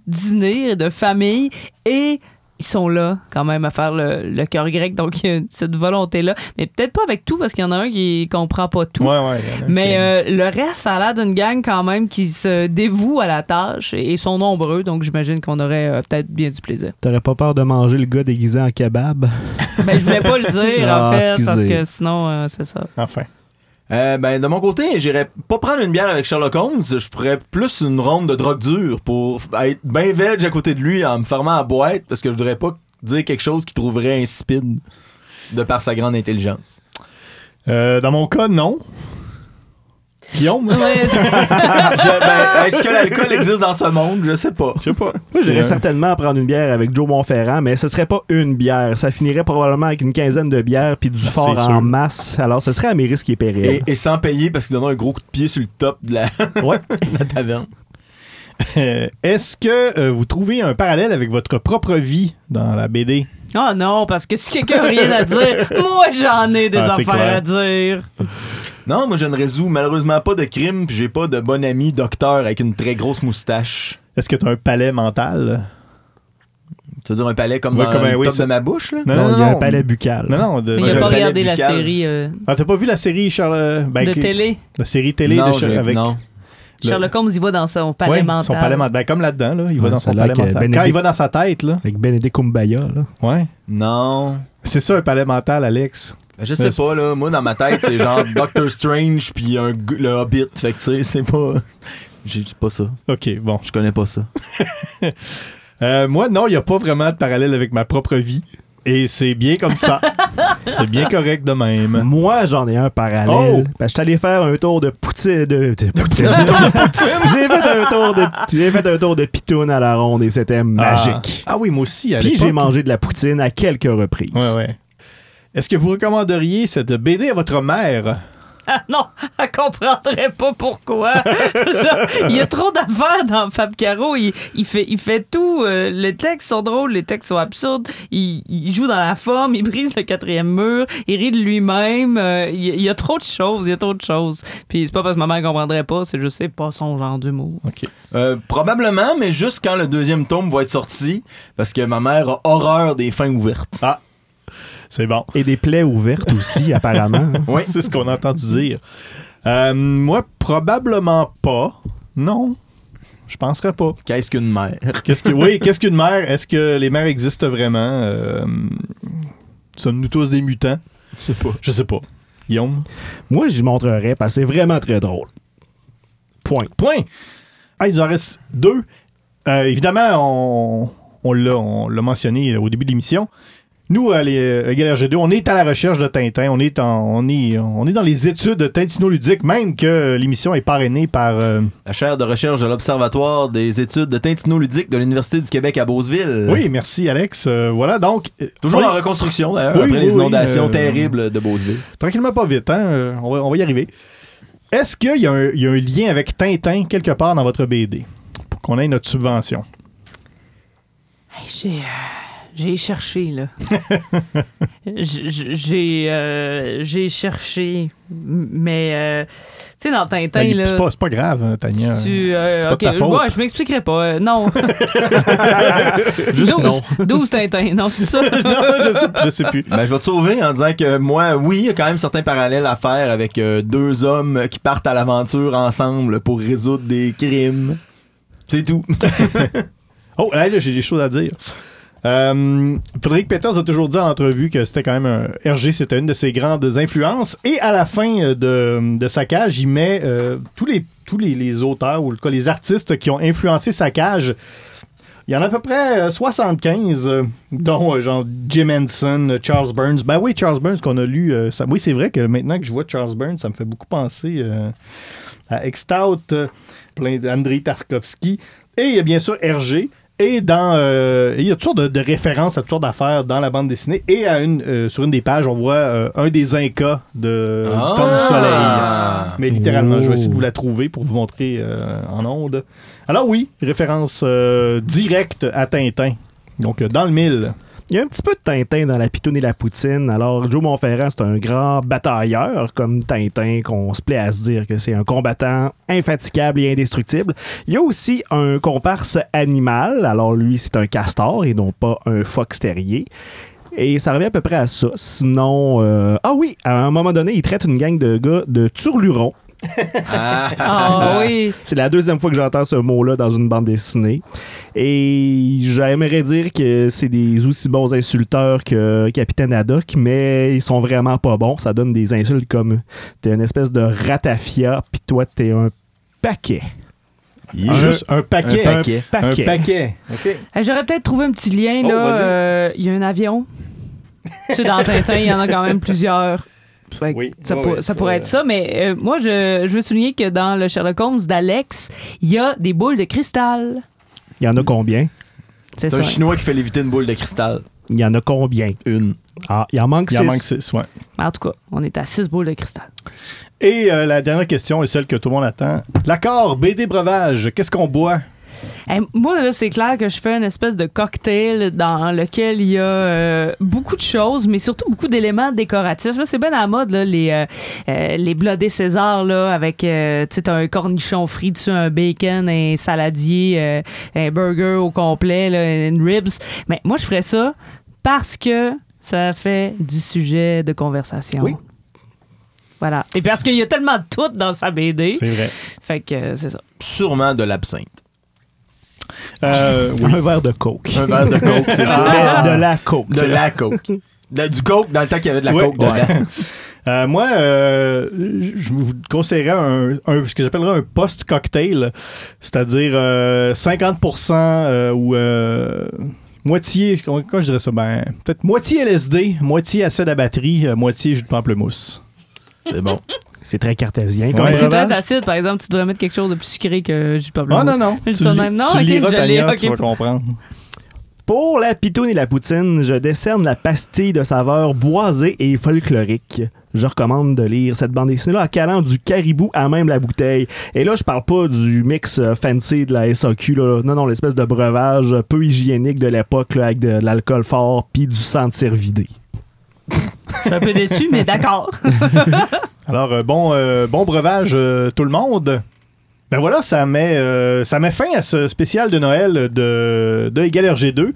[SPEAKER 1] dîner de famille et ils sont là quand même à faire le, le cœur grec. Donc il y a cette volonté là, mais peut-être pas avec tout parce qu'il y en a un qui comprend pas tout.
[SPEAKER 2] Ouais, ouais.
[SPEAKER 1] Mais
[SPEAKER 2] qui-
[SPEAKER 1] euh, le reste, ça a l'air d'une gang quand même qui se dévoue à la tâche et, et sont nombreux, donc j'imagine qu'on aurait euh, peut-être bien du plaisir.
[SPEAKER 4] T'aurais pas peur de manger le gars déguisé en kebab?
[SPEAKER 1] Ben, je voulais pas le dire,
[SPEAKER 4] Ah,
[SPEAKER 1] en fait,
[SPEAKER 4] excusez.
[SPEAKER 1] parce que sinon, euh, c'est ça.
[SPEAKER 2] Enfin.
[SPEAKER 3] Euh, ben, de mon côté, j'irais pas prendre une bière avec Sherlock Holmes. Je ferais plus une ronde de drogue dure pour être bien veg à côté de lui en me fermant à boîte parce que je voudrais pas dire quelque chose qu'il trouverait insipide de par sa grande intelligence.
[SPEAKER 2] Euh, dans mon cas, non. Guillaume?
[SPEAKER 3] Je- ben, Est-ce que l'alcool existe dans ce monde? Je sais pas.
[SPEAKER 2] Je sais pas.
[SPEAKER 4] Moi, j'irais
[SPEAKER 2] euh,
[SPEAKER 4] certainement prendre une bière avec Joe Montferrand, mais ce serait pas une bière. Ça finirait probablement avec une quinzaine de bières puis du
[SPEAKER 2] Ben,
[SPEAKER 4] fort en
[SPEAKER 2] sûr.
[SPEAKER 4] masse. Alors, ce serait à mes risques et périls.
[SPEAKER 3] Et, et sans payer parce qu'il donne un gros coup de pied sur le top de la,
[SPEAKER 4] Ouais.
[SPEAKER 3] de la taverne.
[SPEAKER 2] euh, Est-ce que euh, vous trouvez un parallèle avec votre propre vie dans la BD?
[SPEAKER 1] Oh non, parce que si quelqu'un a rien à dire, moi j'en ai des
[SPEAKER 2] Ah,
[SPEAKER 1] affaires à dire.
[SPEAKER 3] Non, moi je ne résous malheureusement pas de crime, puis j'ai pas de bon ami docteur avec une très grosse moustache.
[SPEAKER 2] Est-ce que tu as un palais mental?
[SPEAKER 3] Tu veux dire un palais comme
[SPEAKER 2] Ouais,
[SPEAKER 3] dans
[SPEAKER 2] comme un-
[SPEAKER 3] le
[SPEAKER 2] oui,
[SPEAKER 3] top de ma bouche, là?
[SPEAKER 2] Non,
[SPEAKER 4] non,
[SPEAKER 2] non,
[SPEAKER 4] il y a un palais buccal.
[SPEAKER 2] Non, non. De,
[SPEAKER 1] Mais il a
[SPEAKER 3] j'ai
[SPEAKER 1] pas regardé la série euh,
[SPEAKER 2] Ah, t'as pas vu la série Charles... ben,
[SPEAKER 1] de
[SPEAKER 2] que-
[SPEAKER 1] télé?
[SPEAKER 2] La série télé
[SPEAKER 3] non,
[SPEAKER 2] de Charles- avec...
[SPEAKER 3] non.
[SPEAKER 2] Le-
[SPEAKER 1] Sherlock Holmes, il va dans son palais
[SPEAKER 2] Ouais,
[SPEAKER 1] mental.
[SPEAKER 2] son palais mental. Ben, comme là-dedans, là, il va
[SPEAKER 4] Ouais,
[SPEAKER 2] dans son palais mental. Quand il va dans sa tête, là.
[SPEAKER 4] Avec Benedict Kumbaya, là.
[SPEAKER 2] Ouais.
[SPEAKER 3] Non.
[SPEAKER 2] C'est ça un palais mental, Alex.
[SPEAKER 3] Ben, Je sais pas, là. Moi, dans ma tête, c'est genre Doctor Strange puis un, le Hobbit. Fait que, tu sais, c'est pas. J'ai pas ça.
[SPEAKER 2] OK, bon.
[SPEAKER 3] Je connais pas ça.
[SPEAKER 2] Euh, moi, non, il n'y a pas vraiment de parallèle avec ma propre vie. Et c'est bien comme ça. c'est bien correct de même.
[SPEAKER 4] Moi, j'en ai un parallèle.
[SPEAKER 2] Oh!
[SPEAKER 4] Que je suis allé faire un tour de poutine. De, de poutine. j'ai fait un tour de, j'ai fait un tour de pitoune à la ronde et c'était magique.
[SPEAKER 2] Ah, ah oui, moi aussi. à
[SPEAKER 4] Puis j'ai mangé de la poutine à quelques reprises.
[SPEAKER 2] Ouais, ouais. Est-ce que vous recommanderiez cette BD à votre mère?
[SPEAKER 1] Ah non, elle comprendrait pas pourquoi. Genre, il y a trop d'affaires dans Fab Caro. Il, il fait, il fait tout. euh, les textes sont drôles, les textes sont absurdes. Il, il joue dans la forme, il brise le quatrième mur, il rit de lui-même. euh, il, il y a trop de choses, il y a trop de choses. Puis c'est pas parce que ma mère comprendrait pas, c'est juste c'est pas son genre d'humour.
[SPEAKER 2] OK.
[SPEAKER 3] Euh, probablement, mais juste quand le deuxième tome va être sorti. Parce que ma mère a horreur des fins ouvertes.
[SPEAKER 2] Ah, c'est bon.
[SPEAKER 4] Et des plaies ouvertes aussi, apparemment.
[SPEAKER 3] Oui.
[SPEAKER 2] C'est ce qu'on a entendu dire. Euh, moi, probablement pas. Non. Je penserais pas.
[SPEAKER 3] Qu'est-ce qu'une mère?
[SPEAKER 2] Qu'est-ce que, oui, qu'est-ce qu'une mère? Est-ce que les mères existent vraiment? Euh, Sommes-nous tous des mutants? Je sais pas. Je sais pas. Guillaume?
[SPEAKER 4] Moi, j'y montrerais parce que c'est vraiment très drôle. Point.
[SPEAKER 2] Point. Ah, il nous en reste deux. Euh, évidemment, on, on l'a, on l'a mentionné au début de l'émission. Nous, à les- à Égal RG2, on est à la recherche de Tintin. On est, en- on est, on est dans les études de tintinoludique, même que l'émission est parrainée par... euh,
[SPEAKER 3] La chaire de recherche de l'Observatoire des études de Tintinoludique de l'Université du Québec à Beauceville.
[SPEAKER 2] Oui, merci Alex. Euh, voilà, donc... euh,
[SPEAKER 3] Toujours en reconstruction d'ailleurs,
[SPEAKER 2] Oui,
[SPEAKER 3] après
[SPEAKER 2] oui,
[SPEAKER 3] les
[SPEAKER 2] oui,
[SPEAKER 3] inondations
[SPEAKER 2] euh,
[SPEAKER 3] terribles de Beauceville.
[SPEAKER 2] Tranquillement pas vite, hein? euh, on, va, on va y arriver. Est-ce qu'il y, a un- il y a un lien avec Tintin quelque part dans votre BD pour qu'on ait notre subvention?
[SPEAKER 1] Hey, J'ai, euh, j'ai cherché, là. J'ai, euh, j'ai cherché, mais, euh, tu sais, dans Tintin,
[SPEAKER 2] Ben,
[SPEAKER 1] là...
[SPEAKER 2] c'est, pas, c'est pas grave, hein, Tania.
[SPEAKER 1] Tu, euh,
[SPEAKER 2] C'est pas de
[SPEAKER 1] ok,
[SPEAKER 2] ta faute.
[SPEAKER 1] ouais, je m'expliquerai pas. euh, non.
[SPEAKER 4] Juste
[SPEAKER 1] 12,
[SPEAKER 4] non.
[SPEAKER 1] 12 Tintin, non, c'est ça.
[SPEAKER 2] non, je sais, je sais plus.
[SPEAKER 3] Ben, je vais te sauver en disant que moi, oui, il y a quand même certains parallèles à faire avec euh, deux hommes qui partent à l'aventure ensemble pour résoudre des crimes. C'est tout.
[SPEAKER 2] Oh, là, là, j'ai des choses à dire. Euh, Frédéric Peters a toujours dit en entrevue que c'était quand même un RG, c'était une de ses grandes influences. Et à la fin euh, de, de sa cage, il met euh, tous les tous les, auteurs ou cas, les artistes qui ont influencé sa cage. Il y en a à peu près euh, 75, euh, dont Jim Henson, Charles Burns. Ben oui, Charles Burns qu'on a lu. oui, c'est vrai que maintenant que je vois Charles Burns, ça me fait beaucoup penser à Extout, plein d'Andrei Tarkovsky. Et bien sûr Hergé. Et dans, euh, il y a toutes sortes de, de références à toutes sortes d'affaires dans la bande dessinée. Et à une, euh, sur une des pages, on voit euh, un des Incas de, du temps du soleil.
[SPEAKER 3] Ah.
[SPEAKER 2] Mais littéralement, je vais essayer de vous la trouver pour vous montrer euh, en ondes. Alors oui, référence euh, directe à Tintin. Donc dans le mille.
[SPEAKER 4] Il y a un petit peu de Tintin dans la pitoune et la poutine. Alors, Joe Montferrand, c'est un grand batailleur, comme Tintin, qu'on se plaît à se dire que c'est un combattant infatigable et indestructible. Il y a aussi un comparse animal. Alors, lui, c'est un castor et non pas un fox terrier. Et ça revient à peu près à ça. Sinon, euh, ah oui, à un moment donné, il traite une gang de gars de turlurons.
[SPEAKER 3] Ah.
[SPEAKER 1] Ah oui.
[SPEAKER 4] C'est la deuxième fois que j'entends ce mot-là dans une bande dessinée. Et j'aimerais dire que c'est des aussi bons insulteurs que Capitaine Haddock, mais ils sont vraiment pas bons. Ça donne des insultes comme t'es une espèce de ratafia, puis toi t'es un paquet.
[SPEAKER 3] Il est
[SPEAKER 2] Juste un paquet.
[SPEAKER 3] un paquet.
[SPEAKER 2] Un
[SPEAKER 4] Paquet.
[SPEAKER 1] Hey, J'aurais peut-être trouvé un petit lien,
[SPEAKER 2] Oh,
[SPEAKER 1] là. Euh, Il y a un avion. tu sais, dans Tintin, il y en a quand même plusieurs. Fait
[SPEAKER 2] Oui.
[SPEAKER 1] ça,
[SPEAKER 2] Ouais,
[SPEAKER 1] pour-
[SPEAKER 2] ouais,
[SPEAKER 1] ça
[SPEAKER 2] ça-
[SPEAKER 1] pourrait être ça, mais euh, moi, je, je veux souligner que dans le Sherlock Holmes d'Alex, il y a des boules de cristal.
[SPEAKER 4] Il y en a combien?
[SPEAKER 1] C'est
[SPEAKER 3] un Chinois qui fait léviter une boule de cristal.
[SPEAKER 4] Il y en a combien?
[SPEAKER 3] Une.
[SPEAKER 4] Ah, il en manque
[SPEAKER 2] Il en
[SPEAKER 4] six.
[SPEAKER 2] manque six, ouais.
[SPEAKER 1] En tout cas, on est à six boules de cristal.
[SPEAKER 2] Et euh, la dernière question est celle que tout le monde attend. L'accord BD Breuvage, qu'est-ce qu'on boit?
[SPEAKER 1] Hey, moi, là, c'est clair que je fais une espèce de cocktail dans lequel il y a euh, beaucoup de choses, mais surtout beaucoup d'éléments décoratifs. Là, c'est bien à la mode, là, les, euh, euh, les blodés César, là, avec, euh, tu sais, t'as un cornichon frit dessus, un bacon, un saladier, euh, un burger au complet, là, une ribs. Mais moi, je ferais ça parce que ça fait du sujet de conversation.
[SPEAKER 2] Oui.
[SPEAKER 1] Voilà. Et parce qu'il y a tellement de tout dans sa BD.
[SPEAKER 2] C'est vrai.
[SPEAKER 1] Fait que euh, c'est ça.
[SPEAKER 3] Sûrement de l'absinthe.
[SPEAKER 2] Euh, oui.
[SPEAKER 4] Un verre de coke.
[SPEAKER 3] Un verre de coke, c'est ça.
[SPEAKER 4] De la coke.
[SPEAKER 3] De la coke. De- du coke dans le temps qu'il y avait de la coke dedans.
[SPEAKER 2] Euh, moi, euh, je vous conseillerais un, un- ce que j'appellerais un post-cocktail, c'est-à-dire euh, 50% euh, ou euh, moitié, comment, comment je dirais ça? Ben, peut-être moitié LSD, moitié acide à batterie, euh, moitié jus de pamplemousse.
[SPEAKER 3] C'est bon.
[SPEAKER 4] C'est très cartésien.
[SPEAKER 2] Ouais.
[SPEAKER 1] c'est très acide, par exemple, tu devrais mettre quelque chose de plus sucré que jus de
[SPEAKER 2] Ah
[SPEAKER 1] pamplemousse.
[SPEAKER 2] non, non,
[SPEAKER 1] Je
[SPEAKER 2] tu,
[SPEAKER 1] de même. Non,
[SPEAKER 2] tu
[SPEAKER 1] ok,
[SPEAKER 2] liras,
[SPEAKER 1] je l'ai,
[SPEAKER 2] Tania,
[SPEAKER 1] ok.
[SPEAKER 2] tu vas comprendre.
[SPEAKER 4] Pour la pitoune et la poutine, je décerne la pastille de saveur boisée et folklorique. Je recommande de lire cette bande dessinée-là en calant du caribou à même la bouteille. Et là, je parle pas du mix euh, fancy de la SAQ, là. non, non, l'espèce de breuvage peu hygiénique de l'époque avec de, l'alcool fort puis du sang de.
[SPEAKER 1] Je suis un peu déçu, mais d'accord.
[SPEAKER 2] Alors, euh, bon, euh, bon breuvage, euh, tout le monde. Ben voilà, ça met, ça met fin à ce spécial de Noël de, de Égal RG2.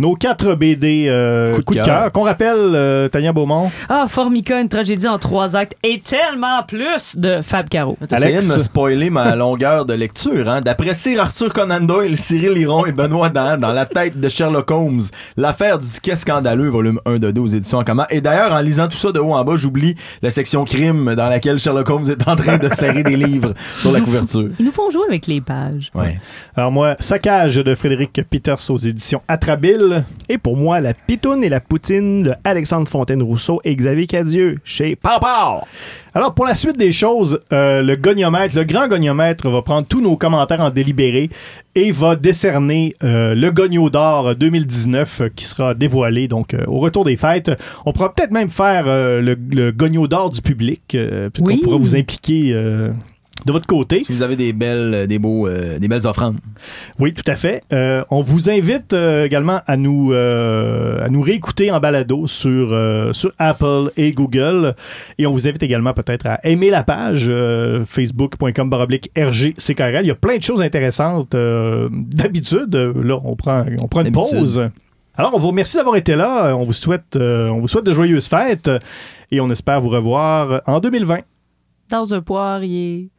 [SPEAKER 2] Nos quatre BD euh,
[SPEAKER 3] Coup de
[SPEAKER 2] coup de
[SPEAKER 3] cœur.
[SPEAKER 2] qu'on rappelle, euh, Tania Beaumont.
[SPEAKER 1] Ah, Formica, une tragédie en trois actes et tellement plus de Fab Caro.
[SPEAKER 3] T'essayais de
[SPEAKER 2] Alex?
[SPEAKER 3] me spoiler ma longueur de lecture, hein? D'après Sir Arthur Conan Doyle, Cyril Liron et Benoît Dan, dans la tête de Sherlock Holmes, l'affaire du ticket scandaleux, volume 1 de 2 aux éditions en commun. Et d'ailleurs, en lisant tout ça de haut en bas, j'oublie la section crime dans laquelle Sherlock Holmes est en train de serrer des livres sur la couverture.
[SPEAKER 1] Ils nous font jouer avec les pages.
[SPEAKER 3] Ouais.
[SPEAKER 2] Alors moi, Saccage de Frédéric Peters aux éditions Atrabile.
[SPEAKER 4] Et pour moi, la pitoune et la poutine de Alexandre Fontaine-Rousseau et Xavier Cadieux chez Papa.
[SPEAKER 2] Alors, pour la suite des choses, euh, le goniomètre, le grand goniomètre va prendre tous nos commentaires en délibéré et va décerner euh, le Gogno d'or 2019 euh, qui sera dévoilé donc euh, au retour des fêtes. On pourra peut-être même faire le, le Gogno d'or du public. peut-être
[SPEAKER 1] Oui.
[SPEAKER 2] qu'on pourra vous impliquer de votre côté?
[SPEAKER 3] Si vous avez des belles, euh, des beaux, euh, des belles offrandes.
[SPEAKER 2] Oui, tout à fait. Euh, on vous invite euh, également à nous, euh, à nous réécouter en balado sur, euh, sur Apple et Google. Et on vous invite également peut-être à aimer la page euh, facebook.com baroblique RGCKRL. Il y a plein de choses intéressantes. euh, D'habitude, là, on prend, on prend une pause. Alors, on vous remercie d'avoir été là. On vous souhaite, euh, on vous souhaite de joyeuses fêtes et on espère vous revoir en 2020.
[SPEAKER 1] Dans un poirier.